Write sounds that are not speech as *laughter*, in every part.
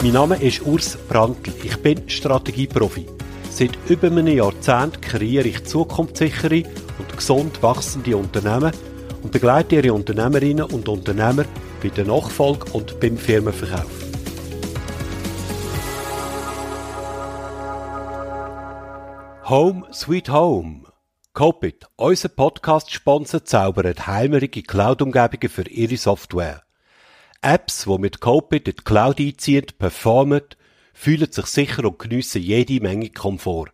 Mein Name ist Urs Brandl. Ich bin Strategieprofi. Seit über einem Jahrzehnt kreiere ich zukunftssichere und gesund wachsende Unternehmen und begleite ihre Unternehmerinnen und Unternehmer bei der Nachfolge und beim Firmenverkauf. Home Sweet Home. Copit, unser Podcast-Sponsor, zaubert heimerige Cloud-Umgebungen für ihre Software. Apps, die mit Copit in die Cloud einziehen, performen, fühlen sich sicher und geniessen jede Menge Komfort.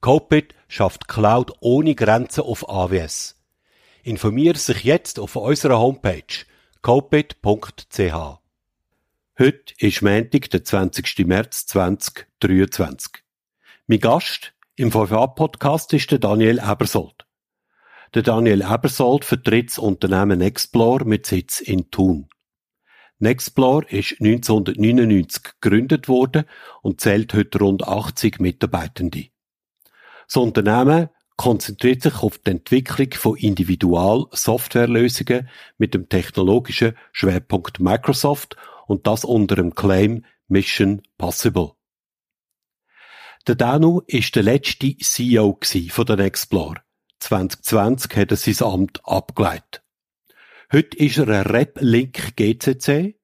Copit schafft Cloud ohne Grenzen auf AWS. Informiere sich jetzt auf unserer Homepage copit.ch. Heute ist Montag, der 20. März 2023. Mein Gast im VFA-Podcast ist der Daniel Ebersold. Der Daniel Ebersold vertritt das Unternehmen Explore mit Sitz in Thun. Nexplore ist 1999 gegründet worden und zählt heute rund 80 Mitarbeitende. Das Unternehmen konzentriert sich auf die Entwicklung von Individual-Softwarelösungen mit dem technologischen Schwerpunkt Microsoft und das unter dem Claim Mission Possible. Der Danu ist der letzte CEO von der Nexplore. 2020 hat er sein Amt abgeleitet. Heute ist er ein Rep-Link GCC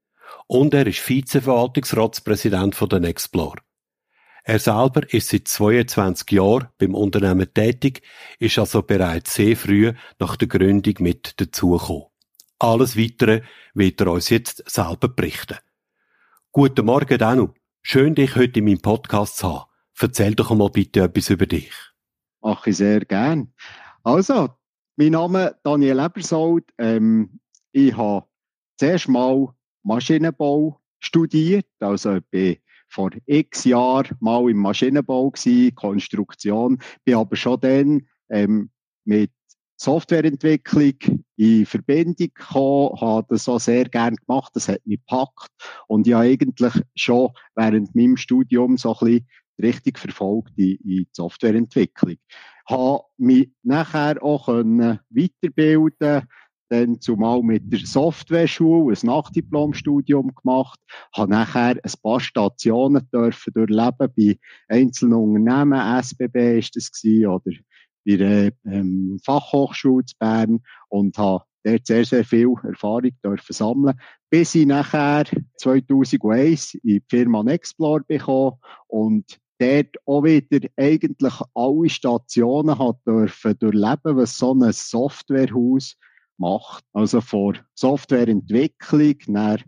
und er ist Vizeverwaltungsratspräsident von der Nexplore. Er selber ist seit 22 Jahren beim Unternehmen tätig, ist also bereits sehr früh nach der Gründung mit dazugekommen. Alles Weitere wird er uns jetzt selber berichten. Guten Morgen, Danu. Schön, dich heute in meinem Podcast zu haben. Erzähl doch mal bitte etwas über dich. Ach, ich sehr gern. Also, mein Name ist Daniel Ebersold. Ähm, ich habe zuerst mal Maschinenbau studiert. Also ich bin vor x Jahren mal im Maschinenbau gewesen, Konstruktion. Bin aber schon dann ähm, mit Softwareentwicklung in Verbindung gekommen, habe das auch sehr gern gemacht, das hat mich gepackt und ich habe eigentlich schon während meinem Studium so ein bisschen richtig verfolgt in, in die Softwareentwicklung habe mich nachher auch können weiterbilden dann zumal mit der Software-Schule ein Nachdiplomstudium gemacht, habe nachher ein paar Stationen dürfen durchleben. Bei einzelnen Unternehmen, SBB ist das gewesen, oder bei der ähm, Fachhochschule zu Bern und habe dort sehr, sehr viel Erfahrung dürfen sammeln, bis ich nachher 2001 in die Firma Nexplore bekommen und dort auch wieder eigentlich alle Stationen hat dürfen durchleben, was so ein Softwarehaus macht. Also vor Softwareentwicklung, dann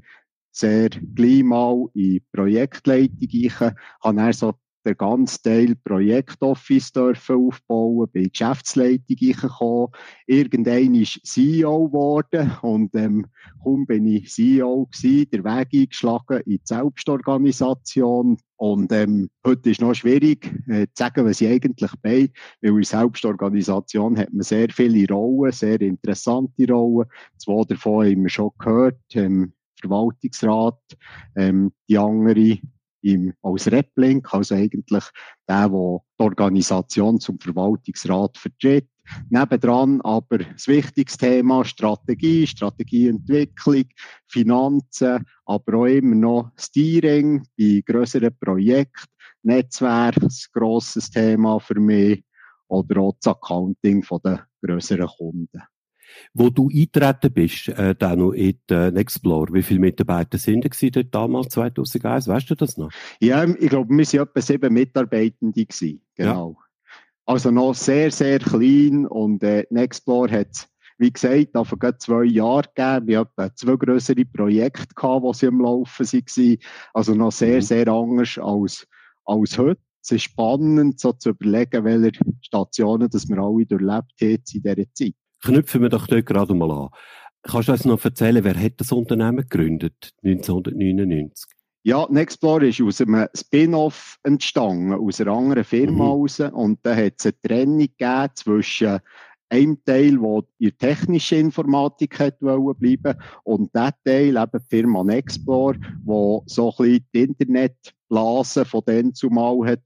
sehr gleich mal in Projektleitung ich habe dann so den ganzen Teil Projektoffice dürfen aufbauen, bei Geschäftsleitung gekommen. Irgendein ist CEO geworden und ähm, kaum bin ich CEO gewesen, der Weg eingeschlagen in die Selbstorganisation. Und ähm, heute ist noch schwierig äh, zu sagen, was ich eigentlich bin, weil in Selbstorganisation hat man sehr viele Rollen, sehr interessante Rollen. Zwei davon haben wir schon gehört, ähm, Verwaltungsrat, ähm, die andere im, als Replink, also eigentlich der, der die Organisation zum Verwaltungsrat vertritt. Nebendran aber das wichtigste Thema Strategie, Strategieentwicklung, Finanzen, aber auch immer noch Steering bei grösseren Projekten, Netzwerk, ein grosses Thema für mich, oder auch das Accounting der grösseren Kunden. Wo du eingetreten bist, äh, dann noch in den Explore, wie viele Mitarbeiter sind da dort damals 2001? Weißt du das noch? Ja, ich glaube, wir waren etwa sieben Mitarbeitende gewesen. Genau. Ja. Also noch sehr, sehr klein und äh, Nexplore hat wie gesagt, vor zwei Jahren gegeben. Wir hatten zwei größere Projekte gehabt, die sie am Laufen waren. Also noch sehr, mhm. sehr anders als, als heute. Es ist spannend, so zu überlegen, welche Stationen dass wir alle durchlebt haben in dieser Zeit knüpfen wir doch dort gerade mal an. Kannst du uns noch erzählen, wer hat das Unternehmen gegründet, 1999? Ja, Nexplore ist aus einem Spin-off entstanden, aus einer anderen Firma mhm. raus. Und da hat es eine Trennung gegeben zwischen einem Teil, der in technischer Informatik hat bleiben und der Teil, eben die Firma Nexplore, wo so ein bisschen die Internetblase von denen zumal hat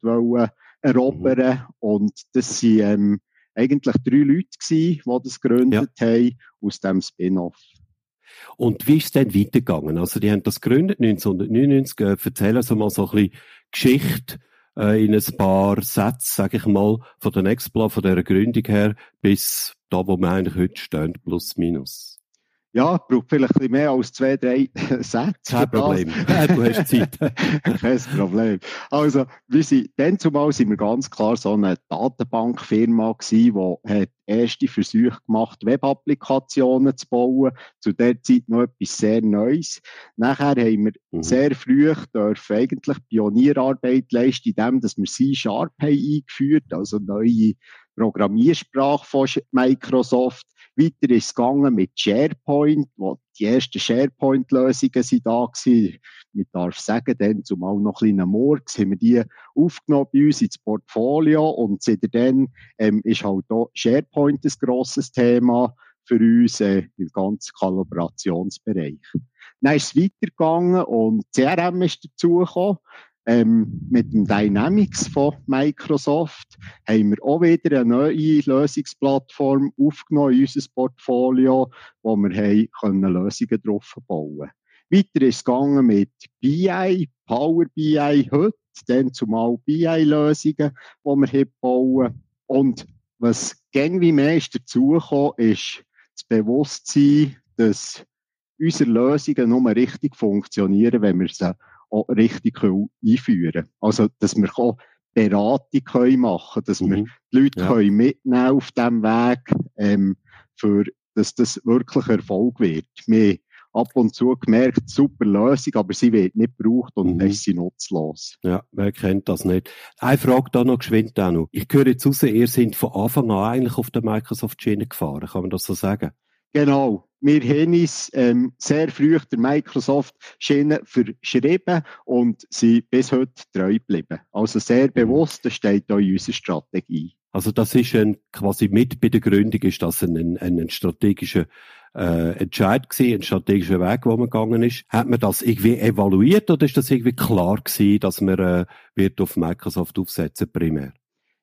erobern. Mhm. Und das waren ähm, eigentlich drei Leute gewesen, die das gegründet ja. haben, aus dem Spin-off. Und wie ist es dann weitergegangen? Also, die haben das gegründet 1999. Äh, erzählen Sie mal so ein bisschen Geschichte äh, in ein paar Sätze, sage ich mal, von der Nextplan, von dieser Gründung her, bis da, wo wir eigentlich heute stehen, plus minus. Ja, braucht vielleicht ein bisschen mehr als zwei, drei *laughs* Sätze. Kein Problem. du hast Zeit. *laughs* Kein Problem. Also, wir sind, dann zumal sind wir ganz klar so eine Datenbankfirma gewesen, die hat erste Versuche gemacht, Web-Applikationen zu bauen. Zu der Zeit noch etwas sehr Neues. Nachher haben wir mhm. sehr früh dürfen eigentlich Pionierarbeit leisten, indem dass wir C-Sharp eingeführt, also neue Programmiersprache von Microsoft. Weiter ist es gegangen mit SharePoint, wo die ersten SharePoint-Lösungen sind da gewesen. Man darf sagen, dann zumal noch ein bisschen Murks, haben wir die aufgenommen bei uns ins Portfolio und seitdem ähm, ist halt auch SharePoint ein grosses Thema für uns äh, im ganzen Kollaborationsbereich. Dann ist es weitergegangen und CRM ist dazugekommen. Ähm, mit dem Dynamics von Microsoft haben wir auch wieder eine neue Lösungsplattform aufgenommen in unser Portfolio, wo wir haben können Lösungen drauf bauen Weiter ist es gegangen mit BI, Power BI heute, dann zumal BI-Lösungen, die wir bauen. Und was gäng wie mehr ist ist das Bewusstsein, dass unsere Lösungen nur richtig funktionieren, wenn wir sie auch richtig einführen können. Also, dass wir auch Beratung können machen dass mhm. wir die Leute ja. können mitnehmen auf diesem Weg, ähm, für, dass das wirklich Erfolg wird. Wir ab und zu gemerkt, super Lösung, aber sie wird nicht gebraucht und mhm. dann ist sie nutzlos. Ja, wer kennt das nicht? Eine Frage da noch geschwind noch. Ich höre jetzt raus, ihr seid von Anfang an eigentlich auf der Microsoft-Schiene gefahren, kann man das so sagen? Genau. Wir haben uns ähm, sehr früh der Microsoft-Schiene verschrieben und sind bis heute treu geblieben. Also sehr mhm. bewusst, das steht auch in unserer Strategie. Also das ist ein, quasi mit bei der Gründung ist das ein, ein, ein strategischer äh, Entscheid gewesen, ein strategischer Weg, wo man gegangen ist. Hat man das irgendwie evaluiert oder ist das irgendwie klar gewesen, dass man äh, wird auf Microsoft aufsetzen primär?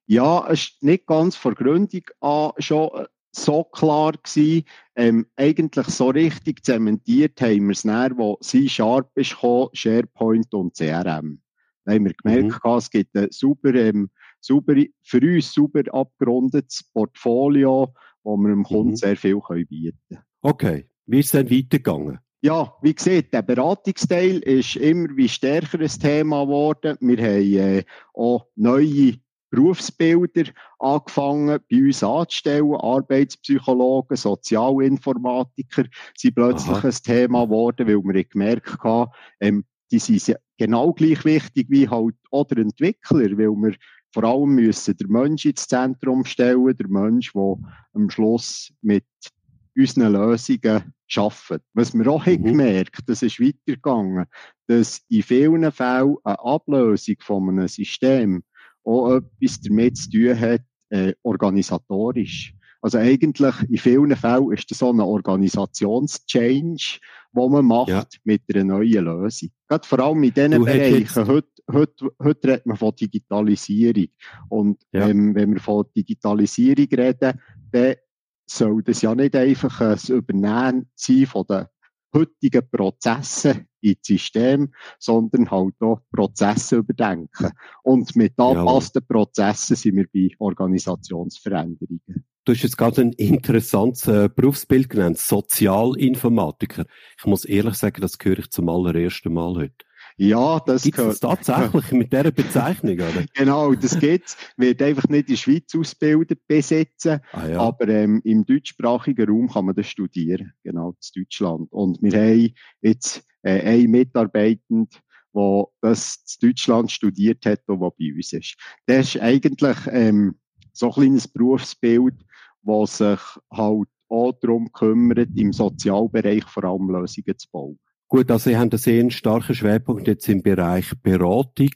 Ja, es ist nicht ganz vor Gründung an schon so klar gewesen. Ähm, eigentlich so richtig zementiert haben wir es näher, wo C-Sharp ist gekommen, SharePoint und CRM. Da haben wir gemerkt, mhm. es gibt ein super, ähm, super, für uns super abgerundetes Portfolio, wo wir dem Kunden mhm. sehr viel können bieten können. Okay, wie ist es dann weitergegangen? Ja, wie gesagt, der Beratungsteil ist immer wie stärker ein Thema geworden. Wir haben äh, auch neue Berufsbilder angefangen bei uns anzustellen. Arbeitspsychologen, Sozialinformatiker sind plötzlich Aha. ein Thema geworden, weil wir gemerkt haben, ähm, die sind genau gleich wichtig wie halt auch der Entwickler, weil wir vor allem müssen den Mensch ins Zentrum stellen, der Mensch, der am Schluss mit unseren Lösungen arbeiten. Was wir auch mhm. gemerkt das ist weitergegangen, dass in vielen Fällen eine Ablösung von einem System auch etwas damit zu tun hat, äh, organisatorisch. Also eigentlich in vielen Fällen ist das so ein Organisationschange, wo man macht ja. mit einer neuen Lösung. Gerade vor allem in diesen du Bereichen. Heute, heute, heute redet man von Digitalisierung. Und ja. ähm, wenn wir von Digitalisierung reden, dann soll das ja nicht einfach ein Übernehmen sein von den heutigen Prozesse ins System, sondern halt auch Prozesse überdenken. Und mit angepassten. Prozessen sind wir bei Organisationsveränderungen. Du hast jetzt gerade ein interessantes äh, Berufsbild genannt, Sozialinformatiker. Ich muss ehrlich sagen, das höre ich zum allerersten Mal heute. Ja, das gibt's gehört. Das tatsächlich *laughs* mit dieser Bezeichnung, oder? genau, das gibt's. Wird einfach nicht in der Schweiz ausgebildet, besetzen, ah, ja. aber ähm, im deutschsprachigen Raum kann man das studieren, genau, in Deutschland. Und wir haben jetzt äh, einen Mitarbeitenden, der das in Deutschland studiert hat und der bei uns ist. Das ist eigentlich ähm, so ein kleines Berufsbild, das sich halt auch darum kümmert, im Sozialbereich vor allem Lösungen zu bauen. Gut, also Sie haben einen sehr starken Schwerpunkt jetzt im Bereich Beratung,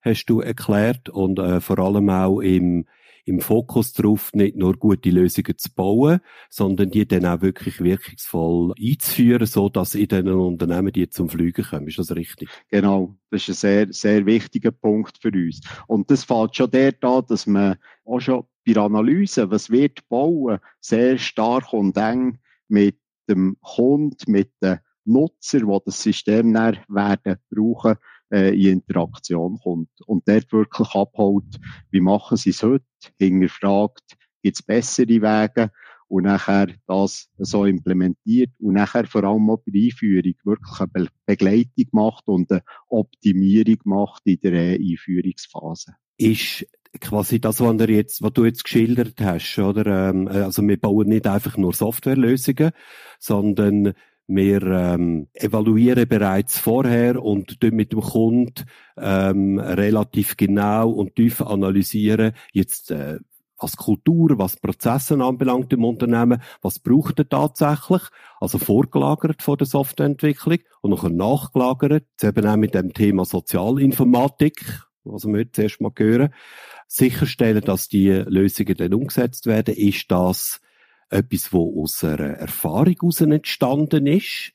hast du erklärt, und äh, vor allem auch im, im Fokus darauf, nicht nur gute Lösungen zu bauen, sondern die dann auch wirklich wirkungsvoll einzuführen, so dass in den Unternehmen die zum Fliegen kommen. Ist das richtig? Genau. Das ist ein sehr, sehr wichtiger Punkt für uns. Und das fällt schon dort an, dass man auch schon bei der Analyse, was wird bauen, sehr stark und eng mit dem Kunden, mit den Nutzer, die das System dann werden brauchen, äh, in Interaktion kommt. Und dort wirklich abholt, wie machen sie es heute, hinterfragt, gibt es bessere Wege und nachher das so implementiert und nachher vor allem auch bei der Einführung wirklich eine Be Begleitung macht und eine Optimierung macht in der äh, Einführungsphase. Ist quasi das, was, du jetzt, was du jetzt geschildert hast, oder? Ähm, also wir bauen nicht einfach nur Softwarelösungen, sondern wir ähm, evaluieren bereits vorher und mit dem Kunden ähm, relativ genau und tief analysieren, jetzt äh, was Kultur, was Prozesse anbelangt im Unternehmen, was braucht er tatsächlich, also vorgelagert vor der Softwareentwicklung und nachher nachgelagert, jetzt eben auch mit dem Thema Sozialinformatik, was wir jetzt zuerst mal hören, sicherstellen, dass die Lösungen dann umgesetzt werden, ist das etwas, wo aus einer Erfahrung heraus entstanden ist,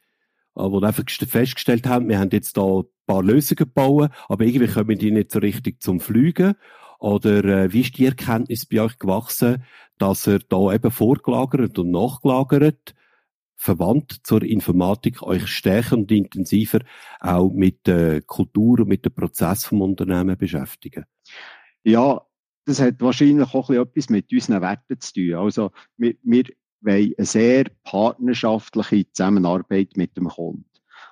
äh, wo wir einfach festgestellt haben, wir haben jetzt da ein paar Lösungen gebaut, aber irgendwie kommen die nicht so richtig zum Fliegen. Oder äh, wie ist die Erkenntnis bei euch gewachsen, dass er da eben vorgelagert und nachgelagert, verwandt zur Informatik, euch stärker und intensiver auch mit der Kultur und mit dem Prozess vom Unternehmen beschäftigen? Ja, das hat wahrscheinlich auch etwas mit unseren Werten zu tun. Also, wir, wir wollen eine sehr partnerschaftliche Zusammenarbeit mit dem Kunden.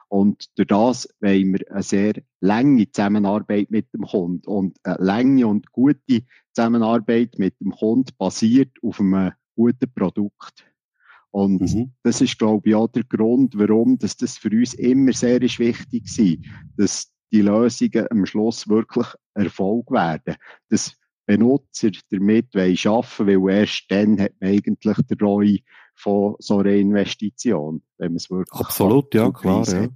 Und durch das wollen wir eine sehr lange Zusammenarbeit mit dem Kunden. Und eine lange und gute Zusammenarbeit mit dem Kunden basiert auf einem guten Produkt. Und mhm. das ist, glaube ich, auch der Grund, warum dass das für uns immer sehr ist wichtig war, dass die Lösungen am Schluss wirklich Erfolg werden. Dass Benutzer damit arbeiten wollen, weil erst dann hat man eigentlich den ROI von so einer Investition, wenn man es wirklich Absolut, ja, klar. Ja.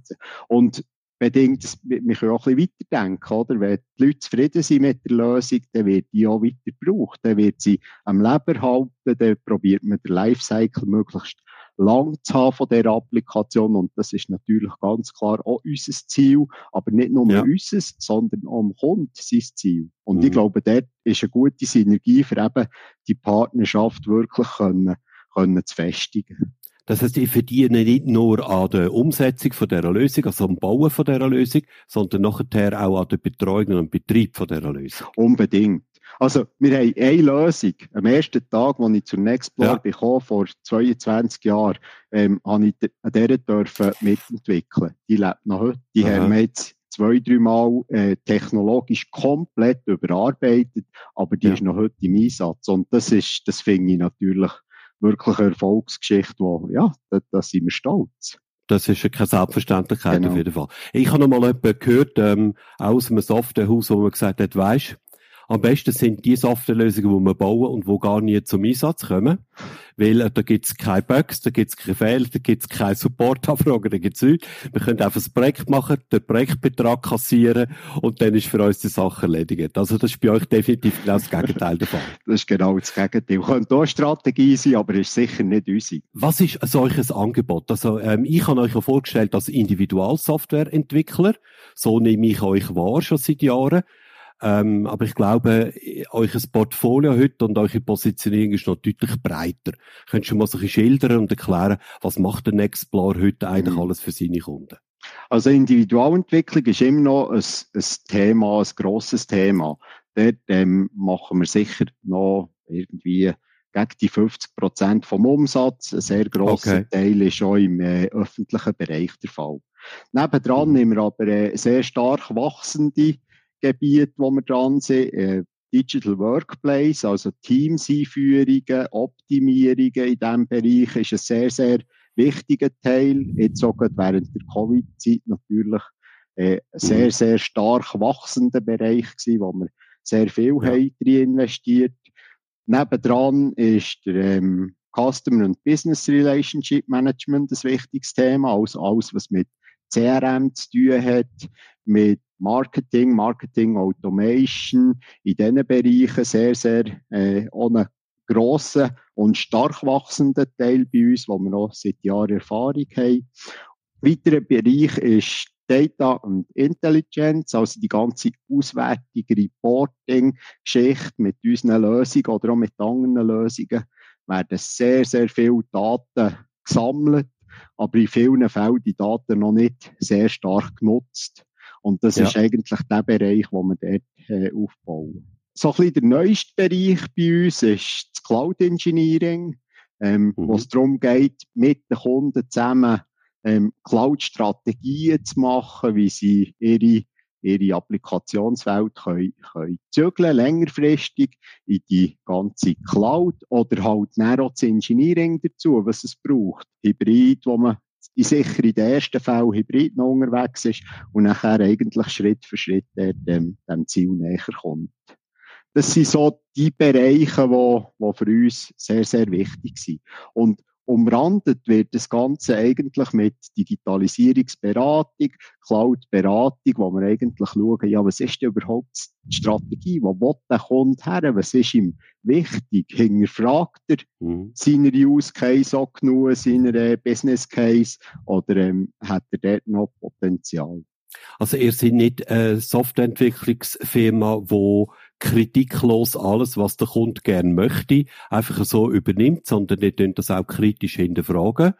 Und bedingt, wir können auch ein bisschen weiterdenken, oder? Wenn die Leute zufrieden sind mit der Lösung, dann wird die auch weiter gebraucht. Dann wird sie am Leben halten, dann probiert man den Lifecycle möglichst lang zu haben von dieser Applikation. Und das ist natürlich ganz klar auch unser Ziel. Aber nicht nur ja. unseres, sondern auch am Kunden sein Ziel. Und mhm. ich glaube, dort ist eine gute Synergie für eben die Partnerschaft wirklich können, können zu festigen. Das heißt, ich verdiene nicht nur an der Umsetzung von dieser Lösung, also am Bauen von dieser Lösung, sondern nachher auch an der Betreuung und Betrieb von dieser Lösung. Unbedingt. Also, wir haben eine Lösung. Am ersten Tag, als ich zur Nextplore ja. bekam, vor 22 Jahren, ähm, habe ich an dieser dürfen mitentwickeln. Die lebt noch heute. Die Aha. haben wir jetzt zwei, drei Mal äh, technologisch komplett überarbeitet, aber die ja. ist noch heute im Einsatz. Und das ist, das finde ich natürlich wirklich eine Erfolgsgeschichte, wo, ja, da, da sind wir stolz. Das ist ja keine Selbstverständlichkeit genau. auf jeden Fall. Ich habe noch mal jemanden gehört, ähm, aus einem Softwarehaus, wo man gesagt hat, weisst, am besten sind die Softwarelösungen, die wir bauen und die gar nie zum Einsatz kommen. Weil äh, da gibt's keine Bugs, da gibt's keine Fehler, da gibt's keine Supportanfragen, da gibt's nichts. Wir können einfach das Projekt machen, den Projektbetrag kassieren und dann ist für uns die Sache erledigt. Also das ist bei euch definitiv genau das Gegenteil davon. *laughs* Das ist genau das Gegenteil. Könnte auch Strategie sein, aber ist sicher nicht unsere. Was ist ein solches Angebot? Also ähm, ich habe euch ja vorgestellt als Individualsoftwareentwickler. So nehme ich euch wahr schon seit Jahren. Ähm, aber ich glaube, euer Portfolio heute und eure Positionierung ist noch deutlich breiter. Könntest du mal so ein bisschen schildern und erklären, was macht der Nextplorer heute eigentlich mhm. alles für seine Kunden? Also Individualentwicklung ist immer noch ein, ein Thema, ein grosses Thema. Dort ähm, machen wir sicher noch irgendwie gegen die 50 Prozent vom Umsatz. Ein sehr grosser okay. Teil ist schon im äh, öffentlichen Bereich der Fall. Nebendran mhm. haben wir aber äh, sehr stark wachsende Gebiete, wo wir dran sind. Äh, Digital Workplace, also Teams-Einführungen, Optimierungen in diesem Bereich ist ein sehr, sehr wichtiger Teil. Jetzt auch während der Covid-Zeit natürlich äh, ein sehr, sehr stark wachsender Bereich gewesen, wo wir sehr viel ja. haben investiert. Nebendran ist der ähm, Customer und Business Relationship Management ein wichtiges Thema, also alles, was mit CRM zu tun hat, mit Marketing, Marketing Automation, in diesen Bereichen sehr, sehr äh, ohne grossen und stark wachsenden Teil bei uns, wo wir noch seit Jahren Erfahrung haben. Weiterer Bereich ist Data und Intelligence, also die ganze Auswertung, Reporting-Geschichte mit unseren Lösungen oder auch mit anderen Lösungen werden sehr, sehr viele Daten gesammelt, aber in vielen Fällen die Daten noch nicht sehr stark genutzt. Und das ja. ist eigentlich der Bereich, wo wir dort äh, aufbauen. So ein bisschen der neueste Bereich bei uns ist das Cloud Engineering, ähm, mhm. wo es darum geht, mit den Kunden zusammen ähm, Cloud-Strategien zu machen, wie sie ihre, ihre Applikationswelt können, können zügeln, längerfristig in die ganze Cloud oder halt dann auch das Engineering dazu, was es braucht. Hybrid, wo man in sicher in den ersten Fällen Hybrid noch unterwegs ist und nachher eigentlich Schritt für Schritt dem, dem Ziel näher kommt. Das sind so die Bereiche, die, die für uns sehr, sehr wichtig sind. Und umrandet wird das Ganze eigentlich mit Digitalisierungsberatung, Cloud-Beratung, wo wir eigentlich schauen, ja, was ist denn überhaupt die Strategie? Wo will der Kunde her? Was ist ihm wichtig? Hinterfragt er mhm. seine Use Case auch genug, seiner äh, Business Case oder ähm, hat er dort noch Potenzial? Also ihr seid nicht eine Softwareentwicklungsfirma, wo kritiklos alles, was der Kunde gern möchte, einfach so übernimmt, sondern ihr könnt das auch kritisch hinterfragen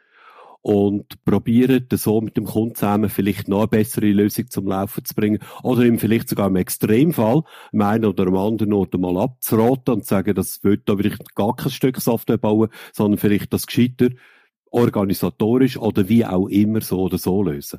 und probieren, so mit dem Kunden zusammen vielleicht noch eine bessere Lösung zum Laufen zu bringen oder ihm vielleicht sogar im Extremfall im einen oder am anderen Ort mal abzuraten und zu sagen, das wird da vielleicht gar kein Stück Software bauen, sondern vielleicht das gescheiter organisatorisch oder wie auch immer so oder so lösen.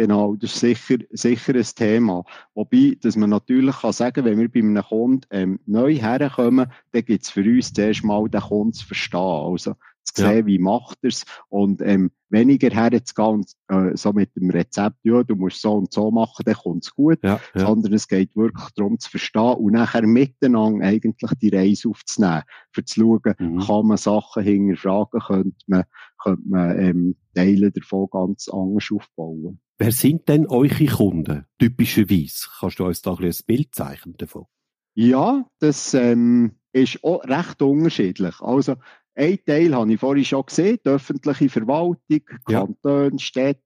Genau, das ist sicher, sicher ein Thema. Wobei, dass man natürlich kann sagen, wenn wir bei einem Kunden ähm, neu herkommen, dann gibt es für uns zuerst mal den Kunden zu verstehen. Also, zu sehen, ja. wie macht er es und ähm, weniger herzugehen und äh, so mit dem Rezept, ja, du musst so und so machen, dann kommt es gut, ja, ja. sondern es geht wirklich darum zu verstehen und nachher miteinander eigentlich die Reise aufzunehmen, für zu schauen, mhm. kann man Sachen hinterfragen, könnte man, könnte man ähm, Teile davon ganz anders aufbauen. Wer sind denn eure Kunden, typischerweise? Kannst du uns da ein, ein Bild zeichnen davon? Ja, das ähm, ist auch recht unterschiedlich. Also, ein Teil habe ich vorhin schon gesehen, die öffentliche Verwaltung, Kantone, ja. Städte,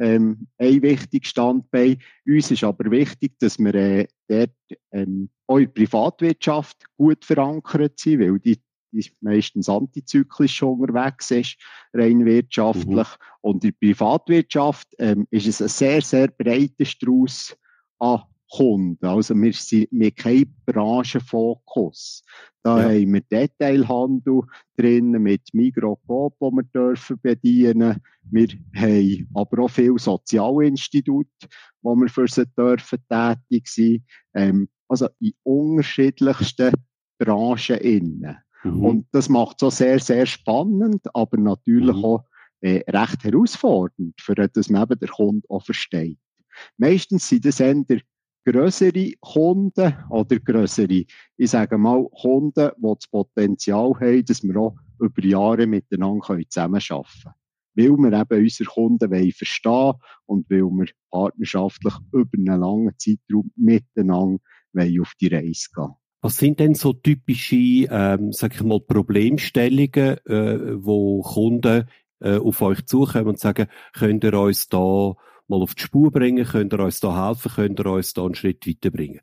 ähm, ein wichtiges Standbein. Uns ist aber wichtig, dass wir äh, dort ähm, auch in der Privatwirtschaft gut verankert sind, weil die, die meistens antizyklisch schon unterwegs ist, rein wirtschaftlich. Mhm. Und in der Privatwirtschaft ähm, ist es ein sehr, sehr breiter Strauß an Kunden. Also wir sind wir kein Branchenfokus. Da ja. haben wir Detailhandel drin mit Mikrokop, wo wir dürfen bedienen. Wir haben aber auch viele Sozialinstitute, wo wir für sie dürfen tätig sein. Ähm, also in unterschiedlichsten Branchen innen. Mhm. Und das macht so sehr, sehr spannend, aber natürlich mhm. auch äh, recht herausfordernd, für dass man eben der Kunde auch versteht. Meistens sind das eher größere Kunden oder größere, ich sage mal, Kunden, die das Potenzial haben, dass wir auch über Jahre miteinander zusammenarbeiten können. Weil wir eben unsere Kunden wollen verstehen und weil wir partnerschaftlich über einen langen Zeitraum miteinander auf die Reise gehen. Was sind denn so typische, ähm, sag ich mal, Problemstellungen, äh, wo Kunden äh, auf euch zukommen und sagen, könnt ihr uns da mal auf die Spur bringen? Könnt ihr uns da helfen? Könnt ihr uns da einen Schritt weiterbringen?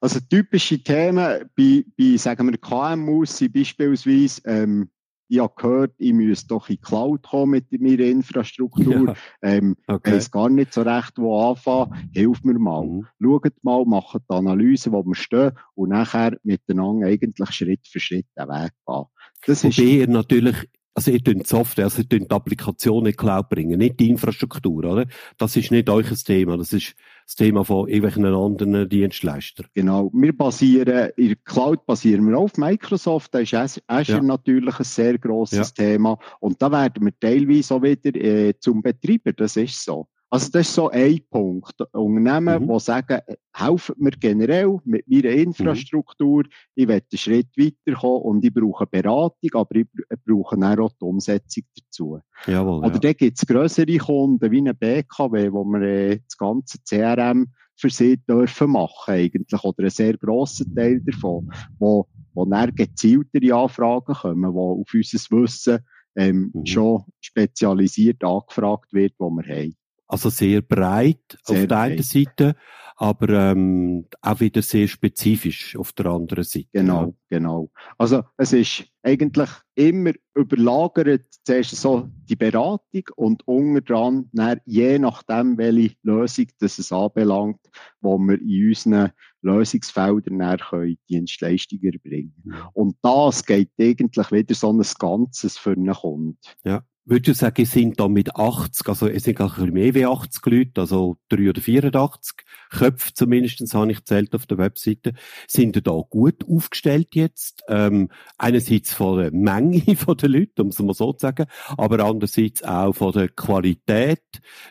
Also typische Themen bei, bei sagen wir, KMUs sind beispielsweise, ähm, ich habe gehört, ich müsste doch in die Cloud kommen mit meiner Infrastruktur. Ja. Ähm, okay. weiss gar nicht so recht, wo anfangen. Hilf mir mal. Mhm. Schaut mal, macht die Analyse, wo wir stehen und nachher miteinander eigentlich Schritt für Schritt den Weg gehen. Das Wobei ist, ihr natürlich also ihr könnt Software, also ihr könnt die Applikation in die Cloud bringen, nicht die Infrastruktur, oder? Das ist nicht euch Thema, das ist das Thema von irgendwelchen anderen Dienstleistern. Genau. Wir basieren, in der Cloud basieren wir auf Microsoft, da ist Azure ja. natürlich ein sehr grosses ja. Thema und da werden wir teilweise auch wieder äh, zum Betreiber, das ist so. Also das ist so ein Punkt. Unternehmen, mhm. die sagen, helfen mir generell mit meiner Infrastruktur, mhm. ich will einen Schritt weiterkommen und ich brauche Beratung, aber ich brauche auch die Umsetzung dazu. Jawohl, Oder ja. dann gibt es grössere Kunden wie eine BKW, wo wir äh, das ganze CRM für sie dürfen machen eigentlich, oder einen sehr grossen Teil davon, wo, wo dann gezieltere Anfragen kommen, wo auf unser Wissen ähm, mhm. schon spezialisiert angefragt wird, wo wir haben. Also sehr breit sehr auf der einen Seite, aber ähm, auch wieder sehr spezifisch auf der anderen Seite. Genau, genau. Also es ist eigentlich immer überlagert zuerst so die Beratung und unten dran, dann, je nachdem, welche Lösung das es anbelangt, wo wir in unseren Lösungsfeldern dann können Dienstleistungen erbringen. Und das geht eigentlich wieder so ein Ganzes für einen Kunden. Ja würde ich sagen, sind da mit 80, also es sind ein bisschen mehr wie 80 Leute, also 3 oder 84 Köpfe zumindest, habe ich zählt auf der Webseite, sind da gut aufgestellt jetzt. Ähm, einerseits von der Menge *laughs* von den Leuten, um es mal so zu sagen, aber andererseits auch von der Qualität,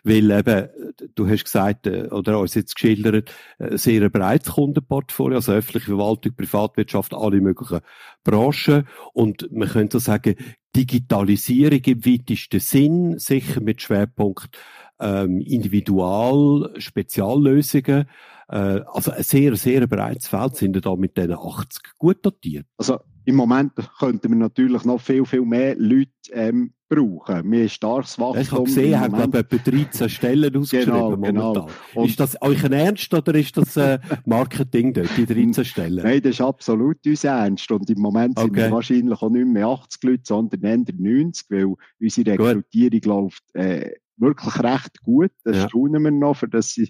weil eben, du hast gesagt, äh, oder uns jetzt geschildert, äh, sehr ein breites Kundenportfolio, also öffentliche Verwaltung, Privatwirtschaft, alle möglichen Branchen und man könnte so sagen, Digitalisierung im weitesten Sinn, sicher mit Schwerpunkt ähm, Individual, Speziallösungen. Äh, also ein sehr, sehr breites Feld sind da mit diesen 80 gut dotiert. Also im Moment könnten wir natürlich noch viel, viel mehr Leute ähm, brauchen. Wir haben starkes Wachstum. Ich habe gesehen, haben glaube etwa 13 Stellen ausgeschrieben genau, momentan. Genau. Ist das euch ein Ernst oder ist das äh, Marketing dort, die *laughs* 13 Stellen? Nein, das ist absolut unser Ernst. Und im Moment okay. sind wir wahrscheinlich auch nicht mehr 80 Leute, sondern eher 90, weil unsere Rekrutierung gut. läuft äh, wirklich recht gut. Das ja. staunen wir noch, für dass sie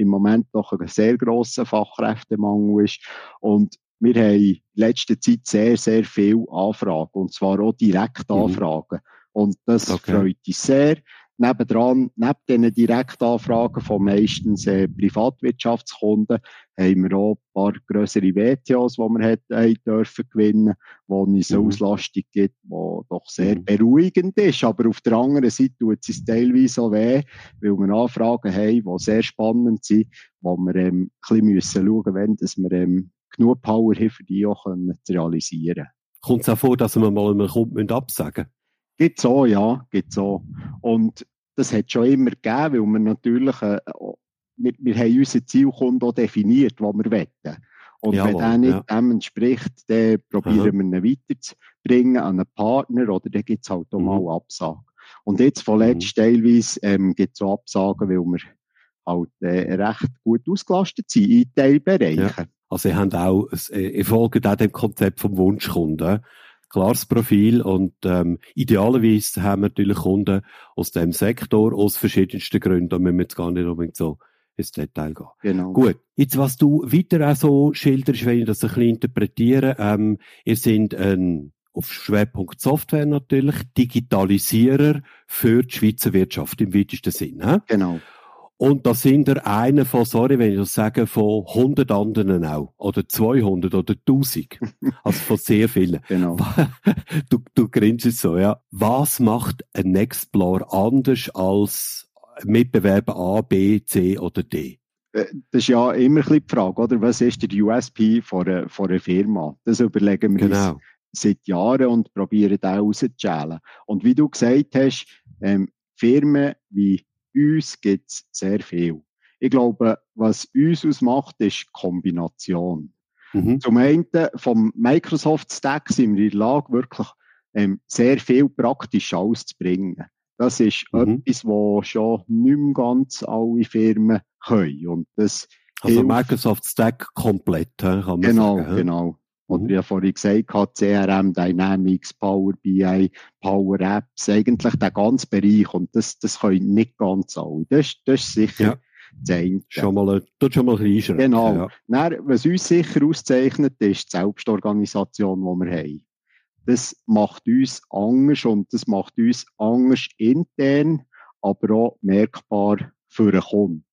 im Moment doch ein sehr grosser Fachkräftemangel ist. Und wir haben in letzter Zeit sehr, sehr viele Anfragen. Und zwar auch Direktanfragen. Mhm. Und das okay. freut uns sehr. Nebendran, neben diesen Direktanfragen von meistens äh, Privatwirtschaftskunden, haben wir auch ein paar grössere WTOs, die wir hätten, dürfen gewinnen, wo es eine mhm. Auslastung gibt, die doch sehr mhm. beruhigend ist. Aber auf der anderen Seite tut es teilweise auch weh, weil wir Anfragen haben, die sehr spannend sind, wo wir ähm, ein bisschen schauen müssen, wenn dass wir ähm, genug Power haben, für die auch können, zu realisieren. Kommt es auch vor, dass wir mal einen Kunden absagen müssen? Gibt so, ja, gibt so. Und das hat schon immer gegeben, weil wir natürlich, äh, wir, wir haben unseren Zielkunden auch definiert, wo wir wetten. Und Jawohl, wenn der nicht ja. dem entspricht, dann probieren wir ihn weiterzubringen an einen Partner oder dann gibt es halt auch mhm. mal Absagen. Und jetzt vorletzt mhm. teilweise ähm, gibt es auch Absagen, weil wir halt äh, recht gut ausgelastet sind in Teilbereichen. Ja. Also ihr habt auch, äh, ihr folgt auch dem Konzept vom Wunschkunden klares Profil und ähm, idealerweise haben wir natürlich Kunden aus dem Sektor aus verschiedensten Gründen. Da müssen wir jetzt gar nicht unbedingt so ins Detail gehen. Genau. Gut. Jetzt, was du weiter auch so schilderst, wenn ich das ein bisschen interpretiere, ähm, ihr seid ein auf Schwerpunkt Software natürlich, Digitalisierer für die Schweizer Wirtschaft im weitesten Sinn. He? Genau. Und da sind er einer von, sorry, wenn ich das sage, von 100 anderen auch. Oder 200 oder 1000. *laughs* also von sehr vielen. Genau. *laughs* Du, du grinst so, ja. Was macht ein Nextplorer anders als Mitbewerber A, B, C oder D? Äh, das ist ja immer ein bisschen die Frage, oder? Was ist der USP von einer, von einer Firma? Das überlegen wir genau. uns seit Jahren und probieren da rauszuschälen. Und wie du gesagt hast, ähm, Firmen wie uns gibt es sehr viel. Ich glaube, was uns ausmacht, ist die Kombination. Mhm. Zum einen vom Microsoft Stack sind wir in der Lage, wirklich ähm, sehr viel praktisch auszubringen. Das ist mhm. etwas, was schon nicht mehr ganz alle Firmen können. Und das also Microsoft Stack komplett, kann man genau, sagen. Genau, genau. Und mhm. wie ich vorhin gesagt habe, CRM, Dynamics, Power BI, Power Apps, eigentlich der ganze Bereich. Und das, das können nicht ganz alle. Das, das ist sicher ja. das eine. Schon mal, tut schon mal ein bisschen Genau. Ja. Dann, was uns sicher auszeichnet, ist die Selbstorganisation, die wir haben. Das macht uns anders und das macht uns anders intern, aber auch merkbar für einen Kunden.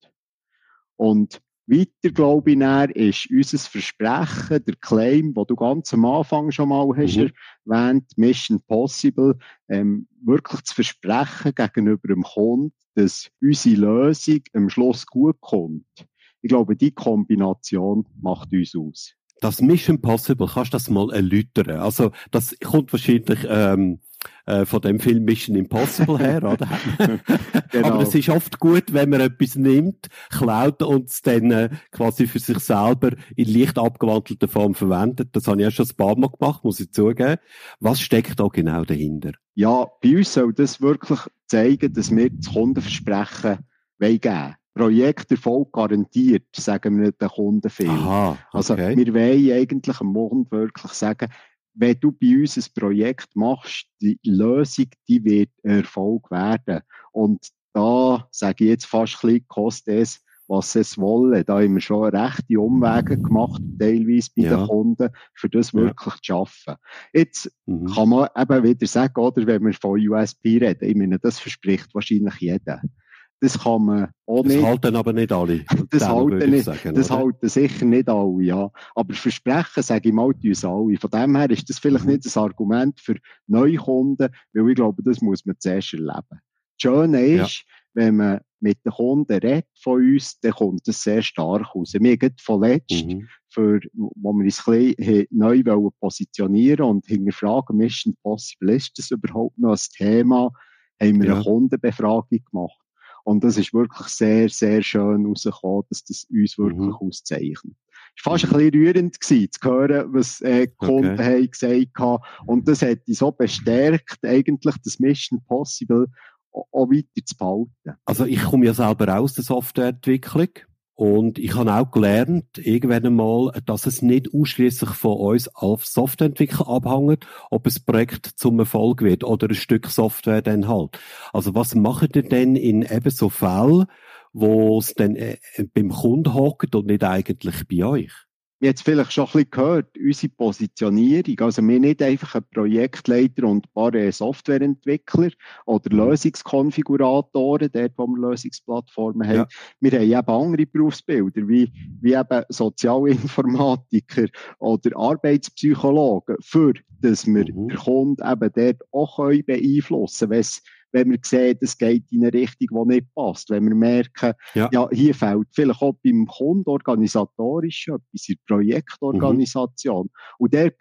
Und Weiter, glaube ich, näher ist unser Versprechen, der Claim, den du ganz am Anfang schon mal hast mhm. erwähnt, Mission Possible, ähm, wirklich zu versprechen gegenüber dem Kunden, dass unsere Lösung am Schluss gut kommt. Ich glaube, die Kombination macht uns aus. Das Mission Possible, kannst du das mal erläutern? Also, das kommt wahrscheinlich, ähm, äh, von dem Film Mission Impossible her, oder? *laughs* genau. Aber es ist oft gut, wenn man etwas nimmt, klaut und es dann äh, quasi für sich selber in leicht abgewandelter Form verwendet. Das habe ich auch schon ein paar Mal gemacht, muss ich zugeben. Was steckt da genau dahinter? Ja, bei uns soll das wirklich zeigen, dass wir das Kundenversprechen geben wollen. Projekterfolg garantiert, sagen wir den Kunden viel. Aha, also, okay. Also wir wollen eigentlich am Morgen wirklich sagen, wenn du bei uns ein Projekt machst, die Lösung, die wird Erfolg werden. Und da sage ich jetzt fast ein bisschen, kostet es, was es wolle. Da haben wir schon rechte Umwege gemacht, teilweise bei ja. den Kunden, für das wirklich ja. zu schaffen. Jetzt mhm. kann man eben wieder sagen, oder, wenn wir von USP reden, ich meine, das verspricht wahrscheinlich jeder. Das kann man auch das nicht. Das halten aber nicht alle. *laughs* Das, halten, nicht, sagen, das halten sicher nicht alle, ja. Aber Versprechen, sage ich mal, die uns alle. Von dem her ist das vielleicht mhm. nicht das Argument für neue Kunden, weil ich glaube, das muss man zuerst erleben. Das Schöne ist, ja. wenn man mit den Kunden redet von uns, dann kommt das sehr stark raus. Wir haben vorletzt, mhm. für, wo wir uns ein bisschen neu positionieren und hinterfragen, Mission Possible, ist das überhaupt noch ein Thema, haben wir ja. eine Kundenbefragung gemacht. Und das ist wirklich sehr, sehr schön rausgekommen, dass das uns wirklich mhm. auszeichnet. Es war fast ein bisschen rührend gewesen, zu hören, was äh, die Kunden okay. haben gesagt haben. Und das hat dich so bestärkt, eigentlich das Mission Possible auch weiter zu behalten. Also ich komme ja selber aus der Softwareentwicklung und ich habe auch gelernt, irgendwann einmal, dass es nicht ausschließlich von uns als Softwareentwickler abhängt, ob ein Projekt zum Erfolg wird oder ein Stück Software dann halt. Also was macht ihr denn in eben so Fällen, wo es dann äh, beim Kunden hockt und nicht eigentlich bei euch? Wir jetzt vielleicht schon ein bisschen gehört, unsere Positionierung. Also wir nicht einfach ein Projektleiter und ein paar äh, Softwareentwickler oder mhm. Lösungskonfiguratoren, dort wo wir Lösungsplattformen haben. Ja. Wir haben eben andere Berufsbilder, wie, wie eben Sozialinformatiker oder Arbeitspsychologen, für dass wir mhm. den Kunden eben dort auch beeinflussen können, wenn wir sehen, es geht in eine Richtung, die nicht passt. Wenn wir merken, ja, ja hier fehlt vielleicht auch beim Kunden organisatorisch etwas, in der Projektorganisation. Mhm. Und der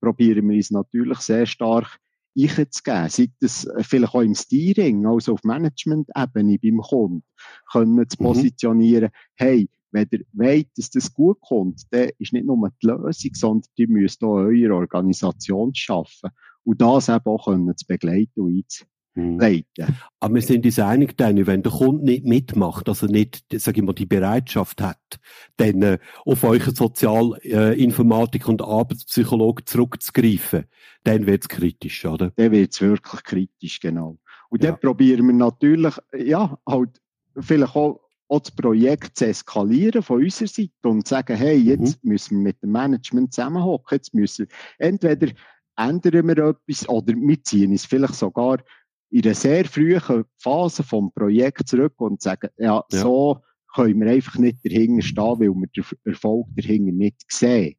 probieren wir uns natürlich sehr stark einzugeben. Sei das vielleicht auch im Steering, also auf Management-Ebene beim Kunden, können zu mhm. positionieren, hey, wenn ihr wollt, dass das gut kommt, dann ist nicht nur die Lösung, sondern ihr müsst auch eure Organisation schaffen. Und das eben auch können zu begleiten und einzubauen hm. leiten. Aber wir sind uns einig, dann, wenn der Kunde nicht mitmacht, also nicht, sag ich mal, die Bereitschaft hat, dann äh, auf eure Sozialinformatik äh, und Arbeitspsychologen zurückzugreifen, dann wird's kritisch, oder? Dann wird's wirklich kritisch, genau. Und ja. dann probieren wir natürlich, ja, halt, vielleicht auch auch das Projekt zu eskalieren von unserer Seite und zu sagen, hey, jetzt mhm. müssen wir mit dem Management zusammenhocken, jetzt müssen entweder ändern wir etwas oder wir ziehen es vielleicht sogar in einer sehr frühen Phase vom Projekt zurück und sagen, ja, ja. so können wir einfach nicht dahinter stehen, weil wir den Erfolg dahinter nicht sehen.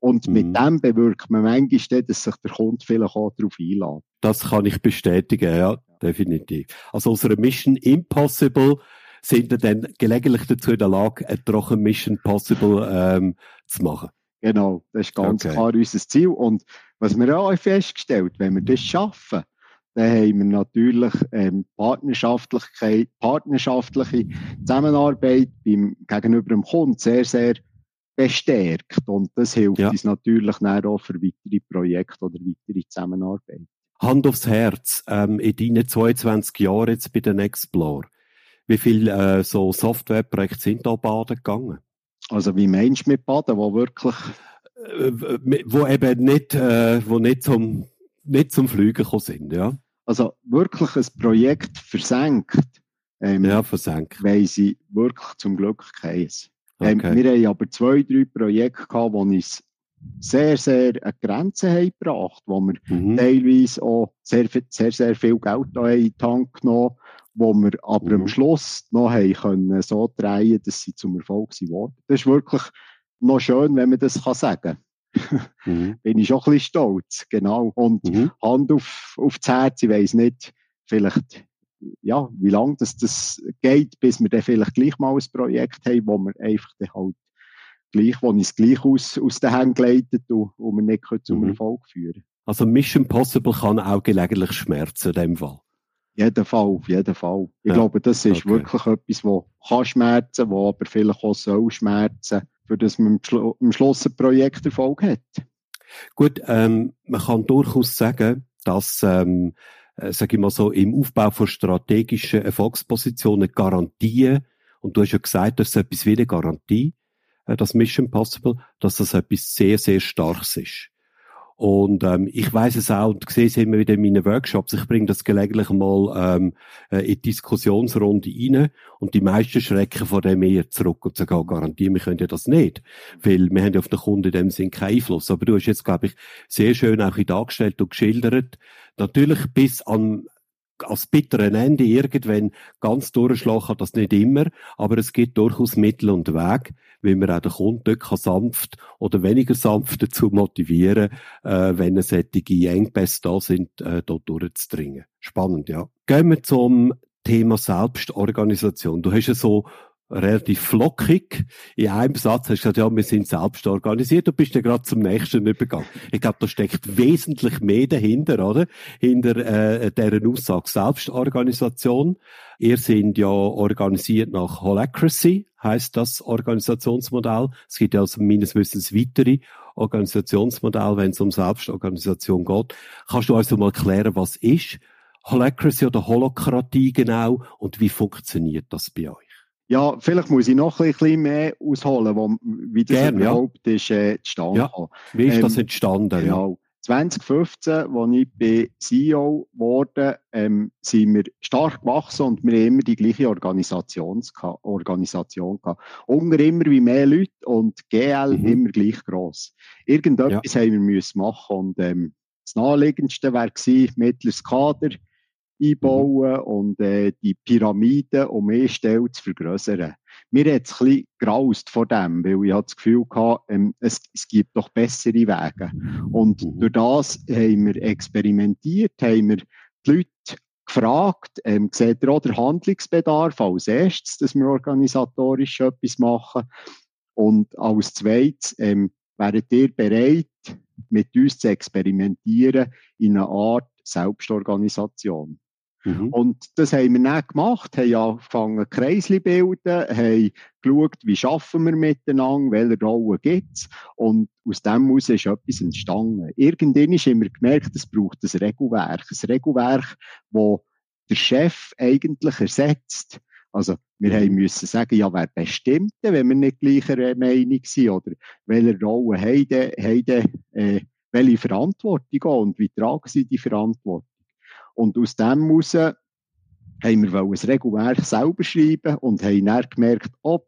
Und mhm. mit dem bewirkt man manchmal, dass sich der Kunde vielleicht auch darauf einlädt. Das kann ich bestätigen, ja, definitiv. Also einer Mission Impossible sind wir dann gelegentlich dazu in der Lage, eine trocken Mission Possible ähm, zu machen. Genau, das ist ganz okay. klar unser Ziel. Und was wir auch festgestellt, wenn wir das schaffen, dann haben wir natürlich ähm, Partnerschaftlichkeit, partnerschaftliche Zusammenarbeit beim, gegenüber dem Kunden sehr, sehr bestärkt. Und das hilft ja. uns natürlich auch für weitere Projekte oder weitere Zusammenarbeit. Hand aufs Herz, ähm, in deinen 22 Jahren jetzt bei den Explore, wie viele äh, so Softwareprojekte sind da baden gegangen? Also wie meinst du mit baden, wo wirklich... Äh, wo eben nicht, äh, wo nicht zum, nicht zum Fliegen gekommen sind, ja? Also wirklich ein Projekt versenkt. Ähm, ja, versenkt. Weil sie wirklich zum Glück keins. Ähm, okay. wir haben aber zwei, drei Projekte gehabt, wo uns sehr, sehr an Grenzen haben gebracht, wo wir mhm. teilweise auch sehr, sehr, sehr viel Geld da in die Hand genommen wo wir aber mhm. am Schluss noch haben können, so drehen, dass sie zum Erfolg geworden Das ist wirklich noch schön, wenn man das kann sagen *laughs* mhm. Bin ich schon ein bisschen stolz, genau. Und mhm. Hand auf, auf das Herz, ich weiss nicht, vielleicht, ja, wie lange das, das geht, bis wir dann vielleicht gleich mal ein Projekt haben, wo wir einfach dann halt gleich, wo es gleich aus, aus den Händen geleitet und, und wir nicht zum mhm. Erfolg führen Also Mission Possible kann auch gelegentlich schmerzen in dem Fall jeden Fall, auf jeden Fall. Ich ja. glaube, das ist okay. wirklich etwas, das kann schmerzen, das aber vielleicht auch soll schmerzen, für das man am Schluss Projekterfolg hat. Gut, ähm, man kann durchaus sagen, dass, ähm, äh, sage ich mal so, im Aufbau von strategischen Erfolgspositionen Garantien, und du hast ja gesagt, das ist etwas wie eine Garantie, äh, das Mission Possible, dass das etwas sehr, sehr Starkes ist. Und ähm, ich weiß es auch und sehe es immer wieder in meinen Workshops. Ich bringe das gelegentlich mal ähm, äh, in die Diskussionsrunde rein und die meisten schrecken vor dem eher zurück und sagen, oh, garantieren, wir können ja das nicht, weil wir haben ja auf den Kunden in dem Sinn keinen Einfluss. Aber du hast jetzt, glaube ich, sehr schön auch dargestellt und geschildert, natürlich bis an als bitteren Ende irgendwann ganz durchschlagen kann das nicht immer, aber es gibt durchaus Mittel und Wege, wie man auch den Kunden dort sanft oder weniger sanft dazu motivieren äh, wenn solche Engpässe da sind, äh, dort durchzudringen. Spannend, ja. Gehen wir zum Thema Selbstorganisation. Du hast ja so relativ flockig. In einem Satz hast du gesagt, ja, wir sind selbst organisiert. Du bist ja gerade zum nächsten übergegangen. Ich glaube, da steckt wesentlich mehr dahinter, oder? Hinter äh, deren Aussage Selbstorganisation. Ihr sind ja organisiert nach Holacracy, heißt das Organisationsmodell. Es gibt ja also meines Wissens weitere Organisationsmodelle, wenn es um Selbstorganisation geht. Kannst du also mal erklären, was ist Holacracy oder Holokratie genau und wie funktioniert das bei euch? Ja, vielleicht muss ich noch ein bisschen mehr ausholen, wo, wie das Gern, überhaupt ja. ist, äh, zustande ja. Wie ist ähm, das entstanden? Genau. Ja. 2015, als ich bei CEO wurde, ähm, sind wir stark gewachsen und wir haben immer die gleiche Organisations Organisation gehabt. Unter immer wie mehr Leute und GL mhm. immer gleich gross. Irgendetwas ja. haben wir müssen machen und ähm, das naheliegendste wäre gewesen, mittleres Kader, einbauen mhm. und äh, die Pyramide um mehr Stellen zu vergrößern. Mir hat es ein bisschen graust vor dem, weil ich das Gefühl hatte, ähm, es, es gibt doch bessere Wege. Und mhm. durch das haben wir experimentiert, haben wir die Leute gefragt, ähm, seht ihr auch den Handlungsbedarf als erstes, dass wir organisatorisch etwas machen? Und als zweites, ähm, wäret ihr bereit, mit uns zu experimentieren in einer Art Selbstorganisation? Mhm. Und das haben wir dann gemacht, haben angefangen, Kreisli bilden, haben geschaut, wie schaffen wir miteinander, welche Rollen gibt es. Und aus dem heraus ist etwas entstanden. Irgendwann haben wir gemerkt, es braucht ein Regelwerk. Ein Regelwerk, das der Chef eigentlich ersetzt. Also, wir müssen sagen, ja, wer bestimmt, wenn wir nicht gleicher Meinung sind, oder welche Rollen haben, haben äh, welche Verantwortung und wie tragen sie die Verantwortung. Und aus dem heraus haben wir ein Regelwerk selber schreiben und haben dann gemerkt, ob,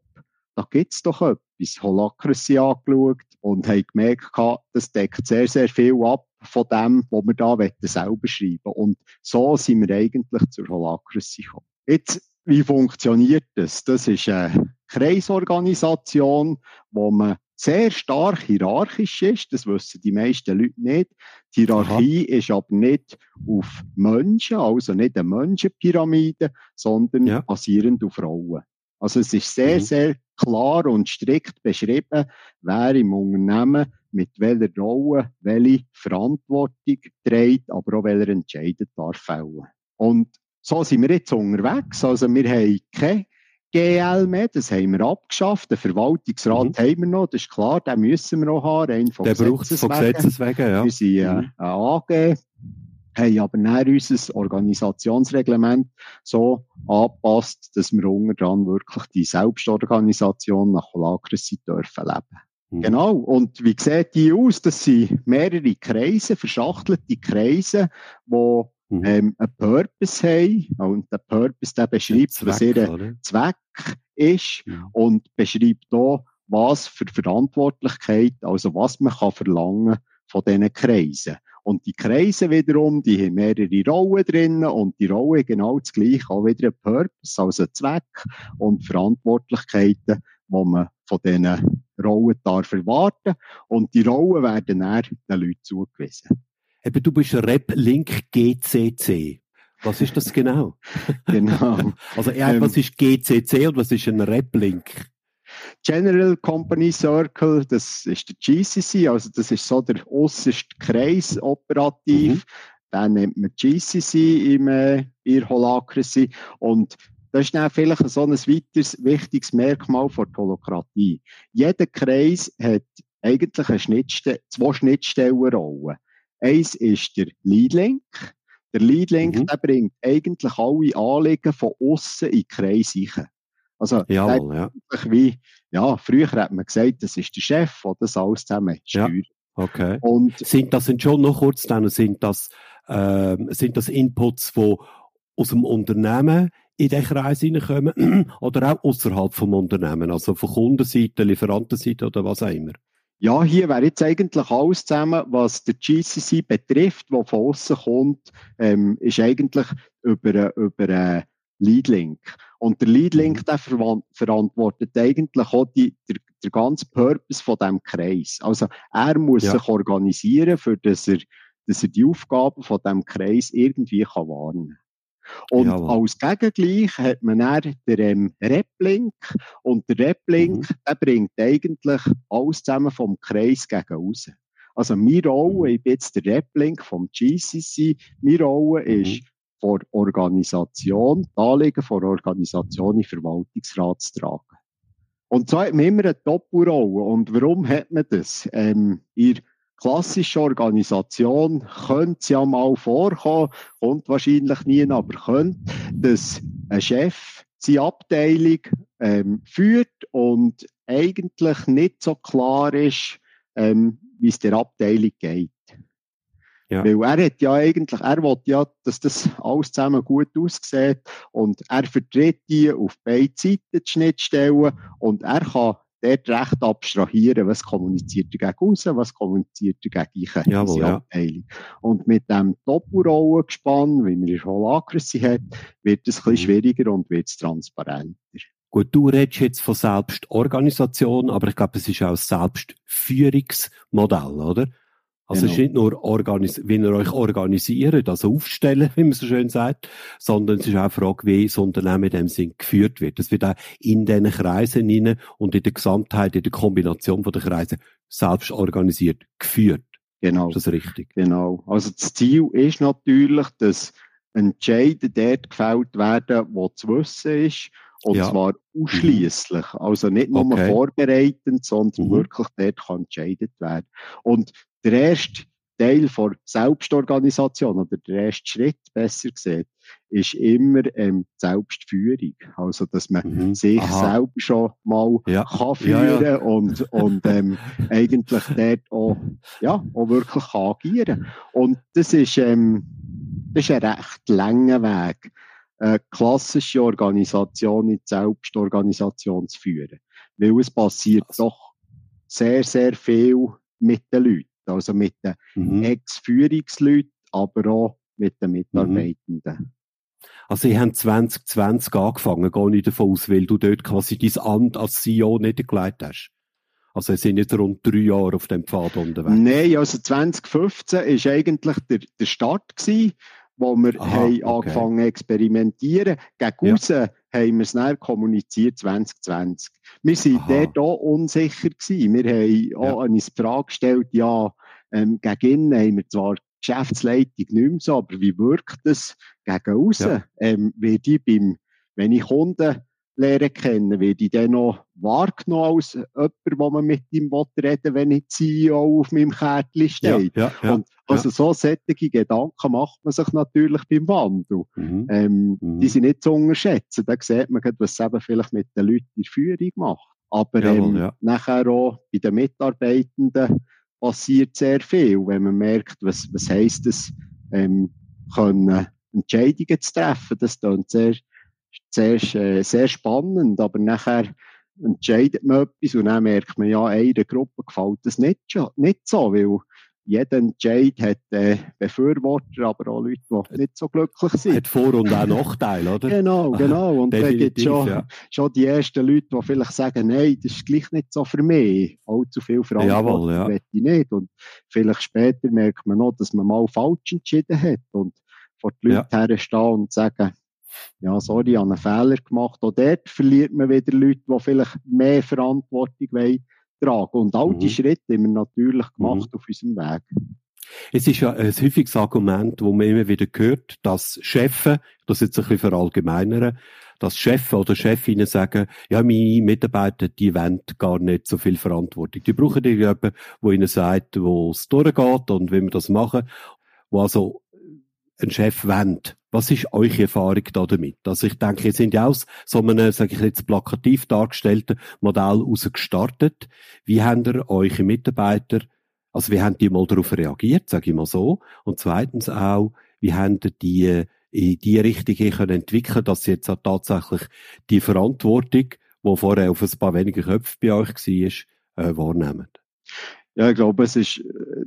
da gibt es doch etwas. Holacracy angeschaut und haben gemerkt, das deckt sehr, sehr viel ab von dem, was wir da selber schreiben Und so sind wir eigentlich zur Holacracy gekommen. Jetzt, wie funktioniert das? Das ist eine Kreisorganisation, wo man sehr stark hierarchisch ist. Das wissen die meisten Leute nicht. Die Hierarchie Aha. ist aber nicht auf Menschen, also nicht eine Menschenpyramide, sondern ja. basierend auf Rollen. Also es ist sehr, mhm. sehr klar und strikt beschrieben, wer im Unternehmen mit welcher Rolle welche Verantwortung trägt, aber auch welcher entscheidet darf fällen. Und so sind wir jetzt unterwegs. Also wir haben keine GL mehr, das haben wir abgeschafft. Den Verwaltungsrat mhm. haben wir noch, das ist klar, den müssen wir noch haben, rein von Der braucht es von Gesetzes wegen, ja. Wir sind äh, mhm. eine AG, haben aber dann unser Organisationsreglement so angepasst, dass wir unter dran wirklich die Selbstorganisation nach Holacracy dürfen leben. Mhm. Genau. Und wie sieht die aus? Das sind mehrere Kreise, verschachtelte Kreise, die mhm. ähm, einen Purpose haben. Und der Purpose, der beschreibt, Zweck, was ihr Zweck ist mhm. und beschreibt auch, was für Verantwortlichkeit, also was man kann verlangen von diesen Kreisen. Und die Kreise wiederum, die haben mehrere Rollen drin und die Rollen genau das gleiche, auch wieder ein Purpose, also ein Zweck und Verantwortlichkeiten, die man von diesen Rollen darf erwarten. Und die Rollen werden dann den Leuten zugewiesen. Eben, du bist Rep-Link GCC. Was ist das genau? *laughs* genau. also, was ähm, ist GCC und was ist ein Rep-Link? General Company Circle, das ist der GCC, also das ist so der äußerste Kreis operativ. Mhm. Den nennt man GCC im äh, in Holacracy. Und das ist dann vielleicht so ein weiteres wichtiges Merkmal von der Holokratie. Jeder Kreis hat eigentlich eine Schnittste zwei Schnittstellenrollen. Eins ist der Lead Link. Der Lead Link, mhm. der bringt eigentlich alle Anliegen von außen in den Kreis rein. Also, Jawohl, ja. wie, ja, früher hat man gesagt, das ist der Chef, der das alles zusammen steuert. Ja, okay. Und, sind das sind schon noch kurz dann, sind das, äh, sind das Inputs, die aus dem Unternehmen in den Kreis hineinkommen *clears throat* oder auch außerhalb vom Unternehmen, also von Kundenseite, Lieferantenseite oder was auch immer? Ja, hier wäre jetzt eigentlich alles zusammen, was der GCC betrifft, was von außen kommt, ähm, ist eigentlich über, über Lead Link. Und der Lead Link, mhm. der verantwortet eigentlich auch die, der, der ganze Purpose von diesem Kreis. Also er muss ja. sich organisieren, für dass er, dass er die Aufgaben von diesem Kreis irgendwie kann wahrnehmen kann. Und Jawohl. als Gegengleich hat man dann den ähm, Replink. Und der Replink, mhm. der bringt eigentlich alles zusammen vom Kreis gegen raus. Also, meine Rolle, mhm. ich bin jetzt der Replink vom GCC, meine Rolle mhm. ist, vor Organisation, die Anliegen vor Organisation in Verwaltungsrat zu tragen. Und so hat man immer eine Doppelrolle. Und warum hat man das? Ähm, in klassischen Organisation könnte es ja mal vorkommen, kommt wahrscheinlich nie, aber könnte, dass ein Chef seine Abteilung ähm, führt und eigentlich nicht so klar ist, ähm, wie es der Abteilung geht. Ja. Weil er hat ja eigentlich, er will ja, dass das alles zusammen gut aussieht und er vertritt die auf beide Seiten die Schnittstellen und er kann dort recht abstrahieren, was kommuniziert er gegen außen, was kommuniziert er gegen die Jawohl, ja. Abteilung. Und mit dem Doppelrollengespann, wie man in Holacracy hat, wird es ein bisschen mhm. schwieriger und wird es transparenter. Gut, du redest jetzt von Selbstorganisation, aber ich glaube, es ist auch ein Selbstführungsmodell, oder? Also genau. es ist nicht nur, organis wie ihr euch organisiert, also aufstellen, wie man so schön sagt, sondern es ist auch eine Frage, wie das Unternehmen in dem Sinn geführt wird. Das wird auch in diesen Kreisen hinein und in der Gesamtheit, in der Kombination von den Kreisen selbst organisiert geführt. Genau. Ist das richtig? Genau. Also das Ziel ist natürlich, dass Entscheide dort gefällt werden, wo zu wissen ist. Und ja. zwar mhm. ausschließlich. Also nicht nur okay. vorbereitend, sondern mhm. wirklich dort kann entscheidet werden. Und der erste Teil der Selbstorganisation oder der erste Schritt, besser gesagt, ist immer ähm, Selbstführung. Also, dass man mhm. sich Aha. selber schon mal ja. kann führen ja, ja. und, und ähm, eigentlich dort auch, ja, auch wirklich kann agieren Und das ist, ähm, das ist ein recht langer Weg, eine klassische Organisation in die Selbstorganisation zu führen. Weil es passiert also. doch sehr, sehr viel mit den Leuten also mit den mhm. Ex-Führungsleuten, aber auch mit den Mitarbeitenden. Mhm. Also, Sie haben 2020 angefangen, gehe ich davon aus, weil du dort quasi dein Amt als CEO nicht gelegt hast. Also, Sie sind jetzt rund drei Jahre auf dem Pfad unterwegs. Nein, also 2015 war eigentlich der, der Start gewesen, wo wir Aha, haben okay. angefangen zu experimentieren. Gegen ja. Haben wir es dann kommuniziert 2020. Wir waren dort auch unsicher gewesen. Wir haben auch ja. uns die Frage gestellt, ja, ähm, gegen innen haben wir zwar Geschäftsleitung nicht mehr so, aber wie wirkt das gegen außen? Ja. Ähm, beim, wenn ich Kunden lernen kennen, werde ich dann noch wahrgenommen als jemand, wo man mit ihm reden wenn ich CEO auf meinem Kärtchen steht. Ja, ja, ja, und also so sättige Gedanken macht man sich natürlich beim Wandel. Mhm. Ähm, mhm. Die sind nicht zu unterschätzen. Da sieht man, was es eben vielleicht mit den Leuten in der Führung macht. Aber Jawohl, ähm, nachher auch bei den Mitarbeitenden passiert sehr viel, wenn man merkt, was, was heisst es, ähm, können Entscheidungen zu treffen. Das klingt sehr, sehr, äh, sehr spannend, aber nachher entscheidet man etwas und dann merkt man, ja, einer Gruppe gefällt das nicht, nicht so, weil jeder Entscheid hat äh, Befürworter, aber auch Leute, die nicht so glücklich sind. Hat Vor- und auch Nachteile, oder? Genau, genau. *laughs* Und da gibt es schon, ja. schon die ersten Leute, die vielleicht sagen, nein, das ist gleich nicht so für mich. Allzu viel Verantwortung ja. ich nicht. Und vielleicht später merkt man noch, dass man mal falsch entschieden hat und vor die Leute ja. herstehen und sagen, ja, sorry, ich habe einen Fehler gemacht. Auch dort verliert man wieder Leute, die vielleicht mehr Verantwortung wollen tragen. Und all diese mhm. Schritte haben wir natürlich gemacht mhm. auf unserem Weg. Es ist ja ein häufiges Argument, wo man immer wieder hört, dass Chefs, das jetzt ein bisschen verallgemeinern, dass Chefs oder Chefinnen sagen, ja, meine Mitarbeiter, die wollen gar nicht so viel Verantwortung. Die brauchen jemanden, der ihnen sagt, wo es durchgeht und wie wir das machen, wo also ein Chef wendet. Was ist eure Erfahrung da damit? Also ich denke, ihr sind ja aus so einem, sage ich jetzt, plakativ dargestellten Modell gestartet. Wie haben ihr eure Mitarbeiter, also wie haben die mal darauf reagiert, sage ich mal so? Und zweitens auch, wie haben die in die Richtung können entwickeln, dass sie jetzt auch tatsächlich die Verantwortung, die vorher auf ein paar wenige Köpfe bei euch war, äh, wahrnehmen? Ja, ich glaube, es ist,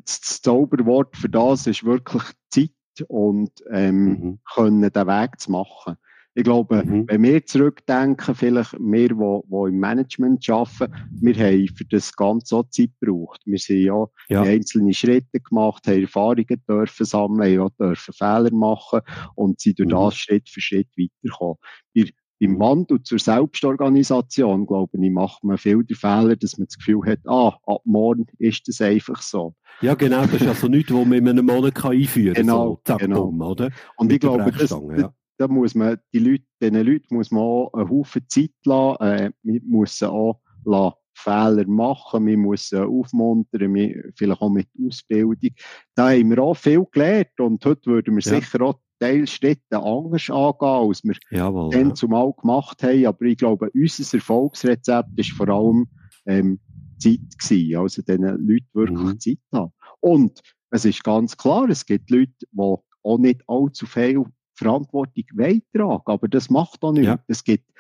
das Zauberwort für das ist wirklich Zeit und ähm, mhm. können den Weg zu machen. Ich glaube, mhm. wenn wir zurückdenken, vielleicht wir, die, die im Management arbeiten, wir haben für das Ganze auch Zeit gebraucht. Wir sind ja, ja. einzelne Schritte gemacht, haben Erfahrungen dürfen sammeln, haben auch dürfen Fehler machen und sind durch mhm. das Schritt für Schritt weitergekommen. Wir im Wandel zur Selbstorganisation, glaube ich, macht man viel den Fehler, dass man das Gefühl hat, ah, ab morgen ist das einfach so. Ja, genau, das ist also nichts, was man in einem Monat einführen kann. Genau, so, zack, genau. Bumm, oder? Und Mit ich glaube, das, ja. da muss man, die Leute, diesen Leuten muss man auch einen Haufen Zeit lassen, äh, man muss sie auch lassen, Fehler machen, wir müssen aufmuntern, wir, vielleicht auch mit Ausbildung. Da haben wir auch viel gelernt und heute würden wir ja. sicher auch Teilschritte anders angehen, als wir Jawohl, dann ja. zumal gemacht haben. Aber ich glaube, unser Erfolgsrezept ist vor allem ähm, Zeit gewesen. Also diesen Leuten wirklich mhm. Zeit haben. Und es ist ganz klar, es gibt Leute, die auch nicht allzu viel Verantwortung tragen aber das macht auch nichts. Ja. Es gibt,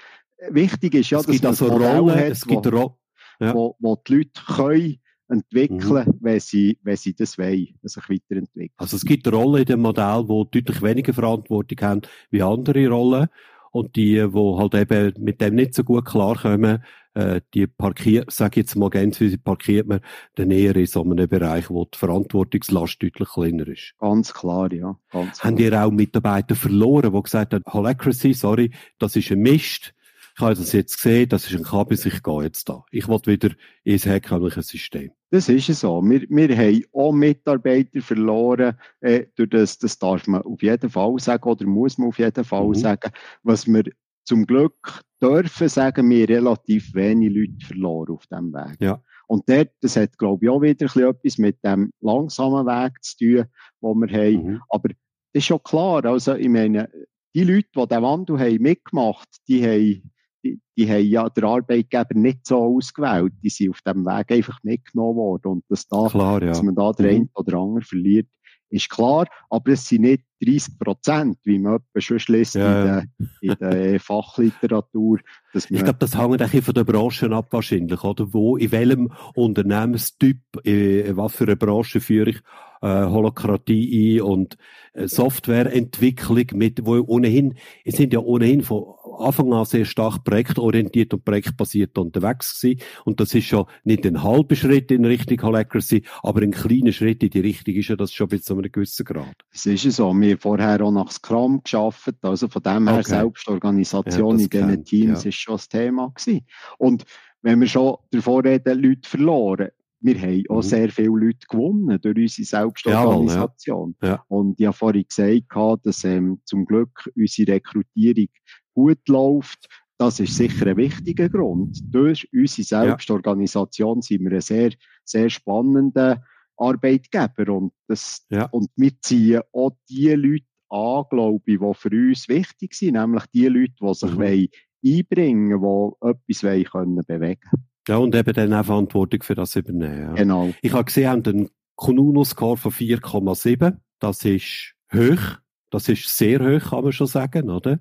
wichtig ist ja, es dass man also Rollen, hat, es gibt wo, ja. wo, wo die Leute können entwickeln, mhm. wenn, sie, wenn sie das wollen, sich weiterentwickeln. Also es gibt Rollen in dem Modell, die deutlich weniger Verantwortung haben wie andere Rollen. Und die, die halt eben mit dem nicht so gut klarkommen, äh, die parkiert, sag ich jetzt mal ganz wie parkiert man dann eher in so einem Bereich, wo die Verantwortungslast deutlich kleiner ist. Ganz klar, ja. Ganz Haben ihr auch Mitarbeiter verloren, die gesagt haben, Holacracy, sorry, das ist ein Mist, ich habe das jetzt gesehen, das ist ein Kabis, ich gehe jetzt da. Ich will wieder ins herkömmliche System. Das ist so. Wir, wir haben auch Mitarbeiter verloren. Äh, durch das, das darf man auf jeden Fall sagen oder muss man auf jeden Fall mhm. sagen. Was wir zum Glück dürfen sagen, wir haben relativ wenig Leute verloren auf diesem Weg. Ja. Und dort, das hat, glaube ich, auch wieder etwas mit dem langsamen Weg zu tun, den wir haben. Mhm. Aber das ist schon klar. Also, ich meine, die Leute, die diesen Wandel haben mitgemacht, die haben die, die haben ja der Arbeitgeber nicht so ausgewählt. Die sind auf dem Weg einfach mitgenommen worden. Und dass, da, klar, ja. dass man da der mhm. eine oder andere verliert, ist klar. Aber es sind nicht 30 Prozent, wie man schon liest ja, in, der, in der *laughs* Fachliteratur. ich glaube, das hängt auch von der Branche ab wahrscheinlich, oder? Wo, in welchem Unternehmenstyp, in, was für eine Branche führe ich äh, Holokratie ein und äh, Softwareentwicklung mit, wo ohnehin, es sind ja ohnehin von Anfang an sehr stark projektorientiert und projektbasiert unterwegs gewesen. Und das ist schon nicht ein halber Schritt in Richtung Holacracy, aber ein kleiner Schritt in die Richtung ist ja das schon bis zu einem gewissen Grad. Es ist ja so. Wir haben vorher auch nach Scrum geschafft. Also von dem her okay. Selbstorganisation ja, in diesen Teams ja. ist schon das Thema gewesen. Und wenn wir schon davor reden, Leute verloren, wir haben auch mhm. sehr viele Leute gewonnen durch unsere Selbstorganisation. Ja, ja. Und ich habe vorhin gesagt, dass ähm, zum Glück unsere Rekrutierung gut läuft. Das ist sicher ein wichtiger Grund. Durch unsere Selbstorganisation ja. sind wir ein sehr, sehr spannender Arbeitgeber. Und, das, und wir ziehen auch die Leute an, glaube ich, die für uns wichtig sind, nämlich die Leute, die sich mhm. einbringen wollen, die etwas wollen können bewegen Ja, und eben dann auch Verantwortung für das übernehmen. Ja. Genau. Ich habe gesehen, haben einen Konuno-Score von 4,7. Das ist hoch. Das ist sehr hoch, kann man schon sagen, oder?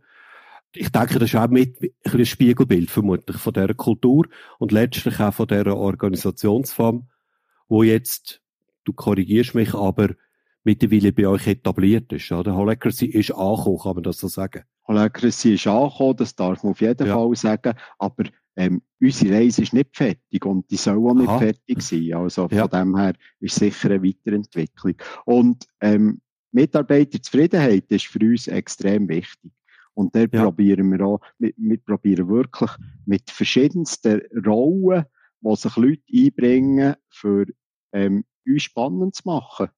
ich denke, das ist auch mit ein, Spiegelbild vermutlich von dieser Kultur und letztlich auch von dieser Organisationsform, wo jetzt, du korrigierst mich, aber mittlerweile bei euch etabliert ist. Oder? Holacracy ist angekommen, kann man das so sagen? Holacracy ist angekommen, das darf man auf jeden ja. Fall sagen, aber ähm, unsere Reise ist nicht fertig und die soll auch nicht Aha. fertig sein. Also von ja. dem her ist sicher eine Weiterentwicklung. Und ähm, Mitarbeiterzufriedenheit ist für uns extrem wichtig. Und da ja. probieren wir auch, wir, wir probieren wirklich mit verschiedensten Rollen, wo sich Leute einbringen, für ähm, uns spannend zu machen.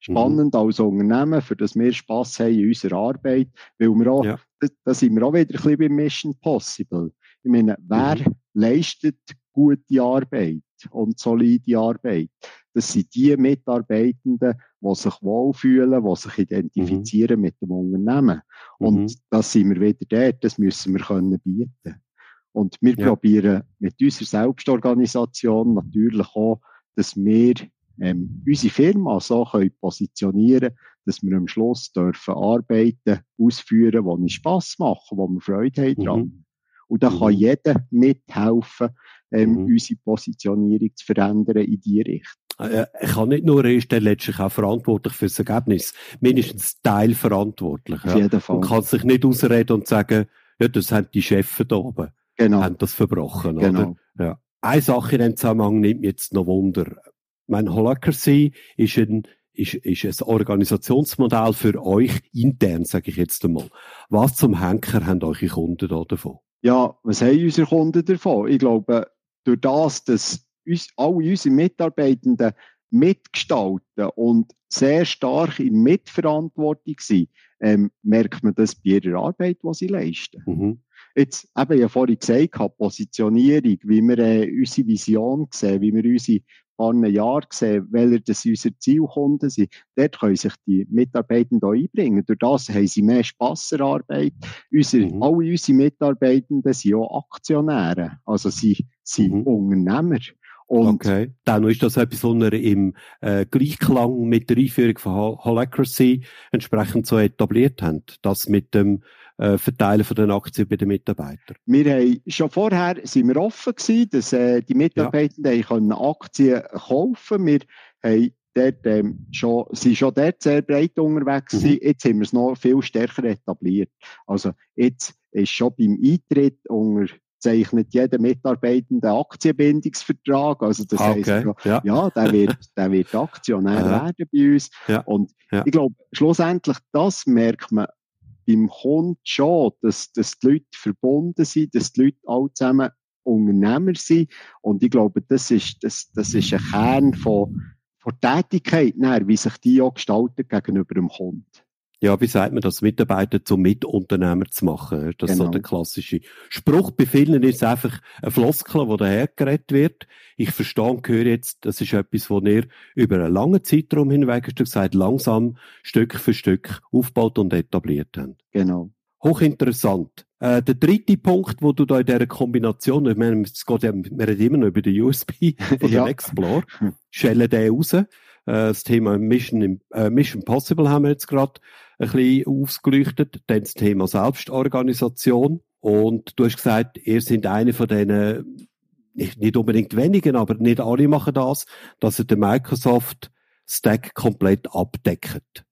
Spannend mhm. als Unternehmen, für das wir Spass haben in unserer Arbeit, weil wir auch, ja. da, da sind wir auch wieder ein bisschen bei Mission Possible. Ich meine, wer mhm. leistet gute Arbeit und solide Arbeit? Das sind die Mitarbeitenden, die sich wohlfühlen, die sich identifizieren mhm. mit dem Unternehmen. Und mhm. das sind wir wieder dort, das müssen wir können bieten. Und wir ja. probieren mit unserer Selbstorganisation natürlich auch, dass wir ähm, unsere Firma so können positionieren dass wir am Schluss dürfen Arbeiten ausführen, die uns Spass machen, wo wir Freude haben dran. Mhm. Und da mhm. kann jeder mithelfen, ähm, mhm. unsere Positionierung zu verändern in die Richtung. Er kann nicht nur, er ist dann letztlich auch verantwortlich für das Ergebnis. Mindestens teilverantwortlich. Auf jeden Fall. Man kann sich nicht ausreden und sagen, ja, das haben die Chefs da oben. Genau. Haben das verbrochen, genau. oder? Ja. Eine Sache in dem Zusammenhang nimmt mich jetzt noch Wunder. Mein Holacracy ist ein, ist, ist ein Organisationsmodell für euch intern, sage ich jetzt einmal. Was zum Henker haben eure Kunden da davon? Ja, was haben unsere Kunden davon? Ich glaube, durch das, dass uns, alle unsere Mitarbeitenden mitgestalten und sehr stark in Mitverantwortung sind, ähm, merkt man das bei ihrer Arbeit, die sie leisten. Mhm. Jetzt, eben, ja vorhin gesagt, Positionierung, wie wir äh, unsere Vision sehen, wie wir unsere paar Jahren sehen, welche das unsere Zielkunden sind. Dort können sich die Mitarbeitenden auch einbringen. Durch das haben sie mehr Spass an Arbeit. Unsere, mhm. Alle unsere Mitarbeitenden sind auch Aktionäre. Also sie sind mhm. Unternehmer. Und okay. Dann ist das etwas, was ihr im äh, Gleichklang mit der Einführung von Holacracy entsprechend so etabliert habt. Das mit dem äh, Verteilen von den Aktien bei den Mitarbeitern. Wir haben schon vorher sind wir offen gewesen, dass äh, die Mitarbeitenden ja. können Aktien kaufen. Wir haben dort, ähm, schon, sind schon dort sehr breit unterwegs mhm. Jetzt haben wir es noch viel stärker etabliert. Also jetzt ist schon beim Eintritt unter zeichnet jeder Mitarbeitende Aktienbindungsvertrag. Also das okay. heisst, ja, ja der, wird, *laughs* der wird Aktionär werden bei uns. Ja. Und ja. ich glaube, schlussendlich, das merkt man beim Kunden schon, dass, dass die Leute verbunden sind, dass die Leute alle zusammen Unternehmer sind. Und ich glaube, das ist, das, das ist ein Kern von, von Tätigkeit, wie sich die auch gestaltet gegenüber dem Kunden ja, wie sagt man das, Mitarbeiter zum Mitunternehmer zu machen. Das genau. ist so genau. der klassische Spruch. Bei vielen ist es einfach ein Floskel, wo dahergeredet wird. Ich verstehe und höre jetzt, das ist etwas, wo ihr über einen langen Zeitraum hinweg, hast du gesagt, langsam Stück für Stück aufgebaut und etabliert habt. Genau. Hochinteressant. Äh, der dritte Punkt, wo du da in dieser Kombination, ich meine, es geht ja, wir reden immer noch über den USB *laughs* von ja. dem Explorer, schellen den raus. Äh, das Thema Mission, äh, Mission Possible haben wir jetzt gerade ein bisschen ausgeleuchtet. Dann das Thema Selbstorganisation. Und du hast gesagt, ihr seid eine von denen, nicht, nicht unbedingt wenigen, aber nicht alle machen das, dass ihr den Microsoft Stack komplett abdeckt.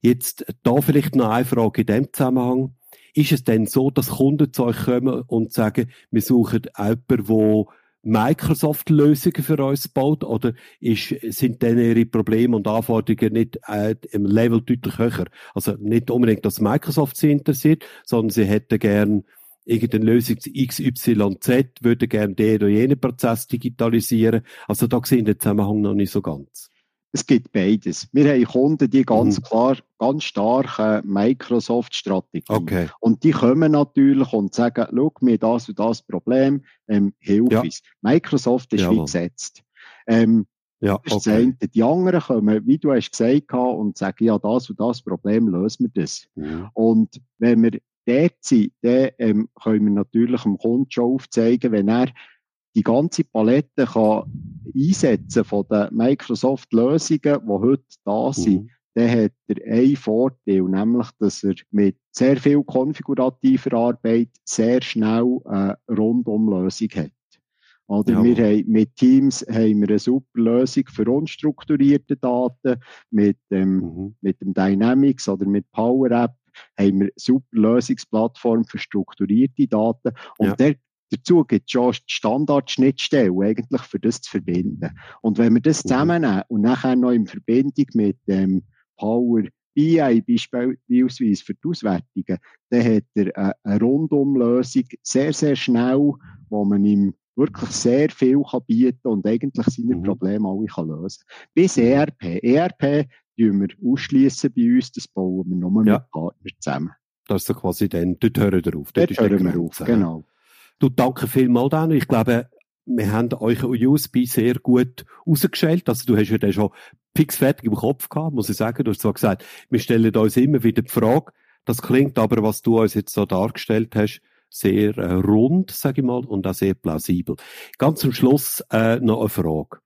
Jetzt da vielleicht noch eine Frage in dem Zusammenhang. Ist es denn so, dass Kunden zu euch kommen und sagen, wir suchen jemanden, der Microsoft Lösungen für uns baut oder ist, sind denn ihre Probleme und Anforderungen nicht äh, im Level deutlich höher? Also nicht unbedingt, dass Microsoft sie interessiert, sondern sie hätten gern irgendeine Lösung XYZ, würden gern den oder jenen Prozess digitalisieren. Also da sehen den Zusammenhang noch nicht so ganz. Es gibt beides. Wir haben Kunden, die ganz mhm. klar, ganz starke Microsoft-Strategie. Okay. Und die kommen natürlich und sagen, schau mir das und das Problem, ähm, hilf ja. uns. Microsoft ist Jawohl. wie gesetzt. Ähm, ja, okay. Die anderen kommen, wie du hast gesagt und sagen, ja, das und das Problem lösen wir das. Mhm. Und wenn wir dort sind, dann ähm, können wir natürlich dem Kunden schon aufzeigen, wenn er die ganze Palette kann einsetzen von den Microsoft-Lösungen, die heute da sind, mhm. dann hat er einen Vorteil, nämlich, dass er mit sehr viel konfigurativer Arbeit sehr schnell eine Rundumlösung hat. Oder ja. wir haben, mit Teams haben wir eine super Lösung für unstrukturierte Daten, mit dem, mhm. mit dem Dynamics oder mit Power App haben wir eine super Lösungsplattform für strukturierte Daten. Und ja. der, dazu gibt es schon Standardschnittstellen, eigentlich für das zu verbinden. Und wenn wir das mhm. zusammennehmen und nachher noch in Verbindung mit dem Power BI beispielsweise für die Auswertungen, dann hat er eine, eine Rundumlösung sehr, sehr schnell, wo man ihm wirklich sehr viel kann bieten und eigentlich seine mhm. Probleme alle kann lösen Bis ERP. ERP tun wir ausschließen bei uns, das bauen wir nur ja. mit Partnern zusammen. Das ist so quasi dann, dort hören wir auf. Dort, dort hören wir auf, genau. Du, danke vielmals, Dan. Ich glaube, wir haben euch USB sehr gut rausgestellt. Also du hast ja dann schon fix fertig im Kopf gehabt, muss ich sagen. Du hast zwar gesagt, wir stellen uns immer wieder die Frage. Das klingt aber, was du uns jetzt so dargestellt hast, sehr äh, rund, sage ich mal, und auch sehr plausibel. Ganz zum Schluss äh, noch eine Frage.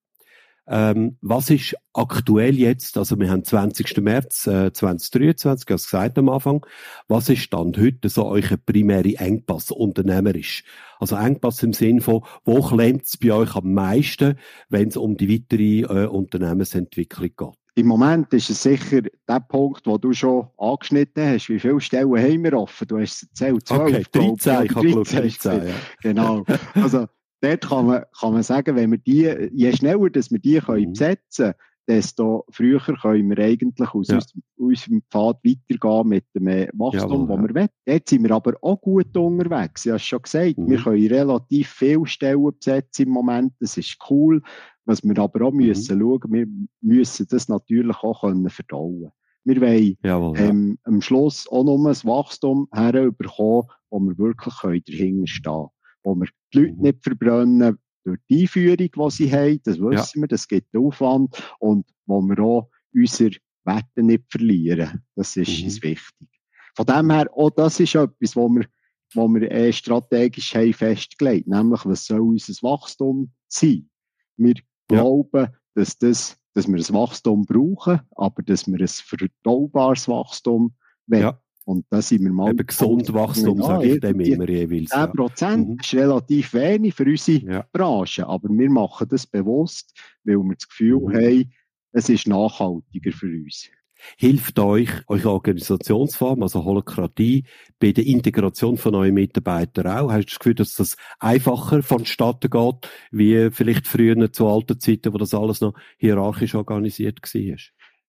Ähm, was ist aktuell jetzt, also wir haben 20. März äh, 2023, als gesagt am Anfang, was ist dann heute so euer primäre Engpass unternehmerisch? Also Engpass im Sinn von, wo klemmt es bei euch am meisten, wenn es um die weitere äh, Unternehmensentwicklung geht? Im Moment ist es sicher der Punkt, den du schon angeschnitten hast. Wie viele Stellen haben wir offen? Du hast es erzählt, 12. Okay, 13, ich habe 13, 13 ja. Genau. Also, dort kann man, kann man sagen, wenn wir die, je schneller dass wir die können mhm. besetzen können, desto früher können wir eigentlich aus ja. unserem Pfad weitergehen mit dem äh, Wachstum, ja, das wir wollen. Jetzt sind wir aber auch gut unterwegs. Ich habe es schon gesagt, mhm. wir können relativ viele Stellen besetzen im Moment. Das ist cool. Was wir aber auch mhm. müssen schauen, wir müssen das natürlich auch können verdauen. Wir wollen Jawohl, ähm, am Schluss auch nur ein Wachstum herbekommen, wo wir wirklich dahinter stehen können. Wo wir die Leute mhm. nicht verbrennen, durch die Einführung, die sie haben, das wissen ja. wir, das gibt Aufwand und wo wir auch unsere Werte nicht verlieren. Das ist mhm. uns wichtig. Von dem her, auch das ist etwas, wo wir, wo wir äh, strategisch haben festgelegt, nämlich was soll unser Wachstum sein? Wir ja. glauben, dass, das, dass wir ein Wachstum brauchen, aber dass wir ein verdaubares Wachstum wollen. Ja. Und da sind wir mal. Eben gesund Wachstum, ja, sage ich dem immer jeweils. 10 Prozent mhm. ist relativ wenig für unsere ja. Branche, aber wir machen das bewusst, weil wir das Gefühl mhm. haben, es ist nachhaltiger für uns. Hilft euch eure Organisationsform, also Holokratie, bei der Integration von euren Mitarbeitern auch? Hast du das Gefühl, dass das einfacher vonstatten geht, wie vielleicht früher zu alten Zeiten, wo das alles noch hierarchisch organisiert war?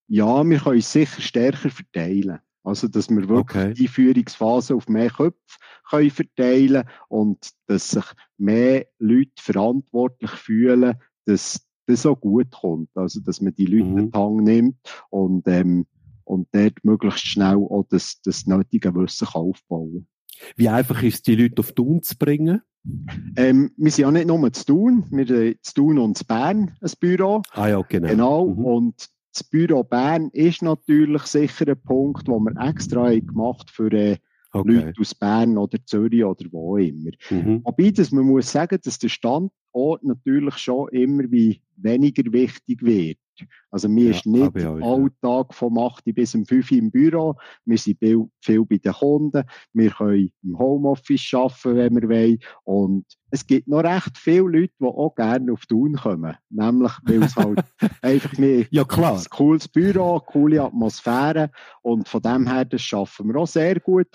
Ja, wir können es sicher stärker verteilen. Also, dass wir wirklich okay. die Führungsphase auf mehr Köpfe können verteilen und dass sich mehr Leute verantwortlich fühlen, dass das auch gut kommt. Also, dass man die Leute mhm. in den Hang nimmt und, ähm, und dort möglichst schnell auch das, das nötige Wissen aufbauen Wie einfach ist es, die Leute auf Tun zu bringen? Ähm, wir sind ja nicht nur zu Tun, wir haben zu Tun und zu Bern ein Büro. Ah ja, genau. Genau, mhm. und das Büro Bern ist natürlich sicher ein Punkt, wo wir extra gemacht für äh, okay. Leute aus Bern oder Zürich oder wo immer. Mhm. Wobei, dass man muss sagen, dass der Standort natürlich schon immer wie weniger wichtig wird. Also mir ja, ist nicht auch, Alltag vom 8 bis um 5 im Büro. Wir sind viel bei den Kunden. Wir können im Homeoffice arbeiten, wenn wir wollen. Und es gibt noch recht viele Leute, die auch gerne auf Tun kommen. Nämlich, weil es halt *laughs* einfach mehr ja, klar. ein cooles Büro, coole Atmosphäre. Und von dem her, das schaffen wir auch sehr gut.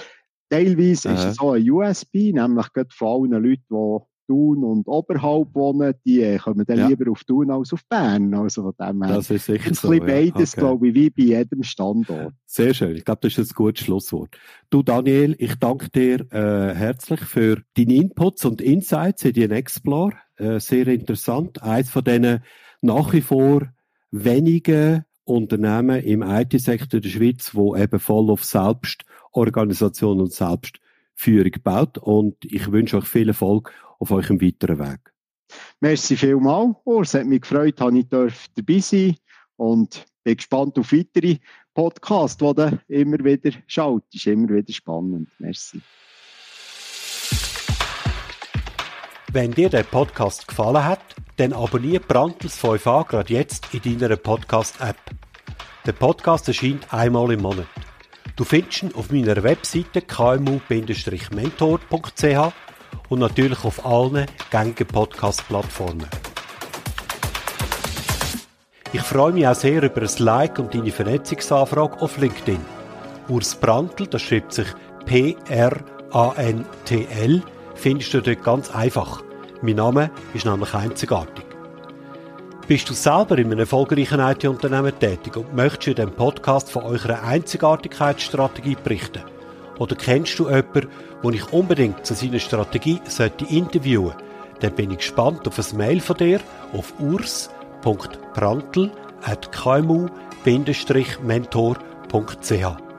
Teilweise Aha. ist es auch ein USB, nämlich gerade von allen Leuten, die Thun und oberhalb wohnen, die äh, kommen dann ja. lieber auf Thun als auf Bern. Also von dem her. Das ist sicher ein so. Ein beides, okay. glaube ich, wie bei jedem Standort. Sehr schön. Ich glaube, das ist ein gutes Schlusswort. Du, Daniel, ich danke dir äh, herzlich für deine Inputs und Insights in den Explore. Äh, sehr interessant. Eins von denen nach wie vor wenigen Unternehmen im IT-Sektor der Schweiz, wo eben voll auf Selbstorganisation und Selbstführung baut. Und ich wünsche euch viel Erfolg auf eurem weiteren Weg. Merci vielmals, Es hat mich gefreut, dass ich dabei sein und bin gespannt auf weitere Podcasts, die du immer wieder schaut. Ist immer wieder spannend. Merci. Wenn dir der Podcast gefallen hat, dann abonniere Brandtels 5a gerade jetzt in deiner Podcast-App. Der Podcast erscheint einmal im Monat. Du findest ihn auf meiner Webseite kmu-mentor.ch und natürlich auf allen gängigen Podcast-Plattformen. Ich freue mich auch sehr über ein Like und deine Vernetzungsanfrage auf LinkedIn. Urs Brandl, das schreibt sich P-R-A-N-T-L, findest du dort ganz einfach. Mein Name ist nämlich einzigartig. Bist du selber in einem erfolgreichen IT-Unternehmen tätig und möchtest in diesem Podcast von eurer Einzigartigkeitsstrategie berichten? Oder kennst du jemanden, den ich unbedingt zu seiner Strategie sollte interviewen sollte? Dann bin ich gespannt auf ein Mail von dir auf urs.brandl.kmu-mentor.ch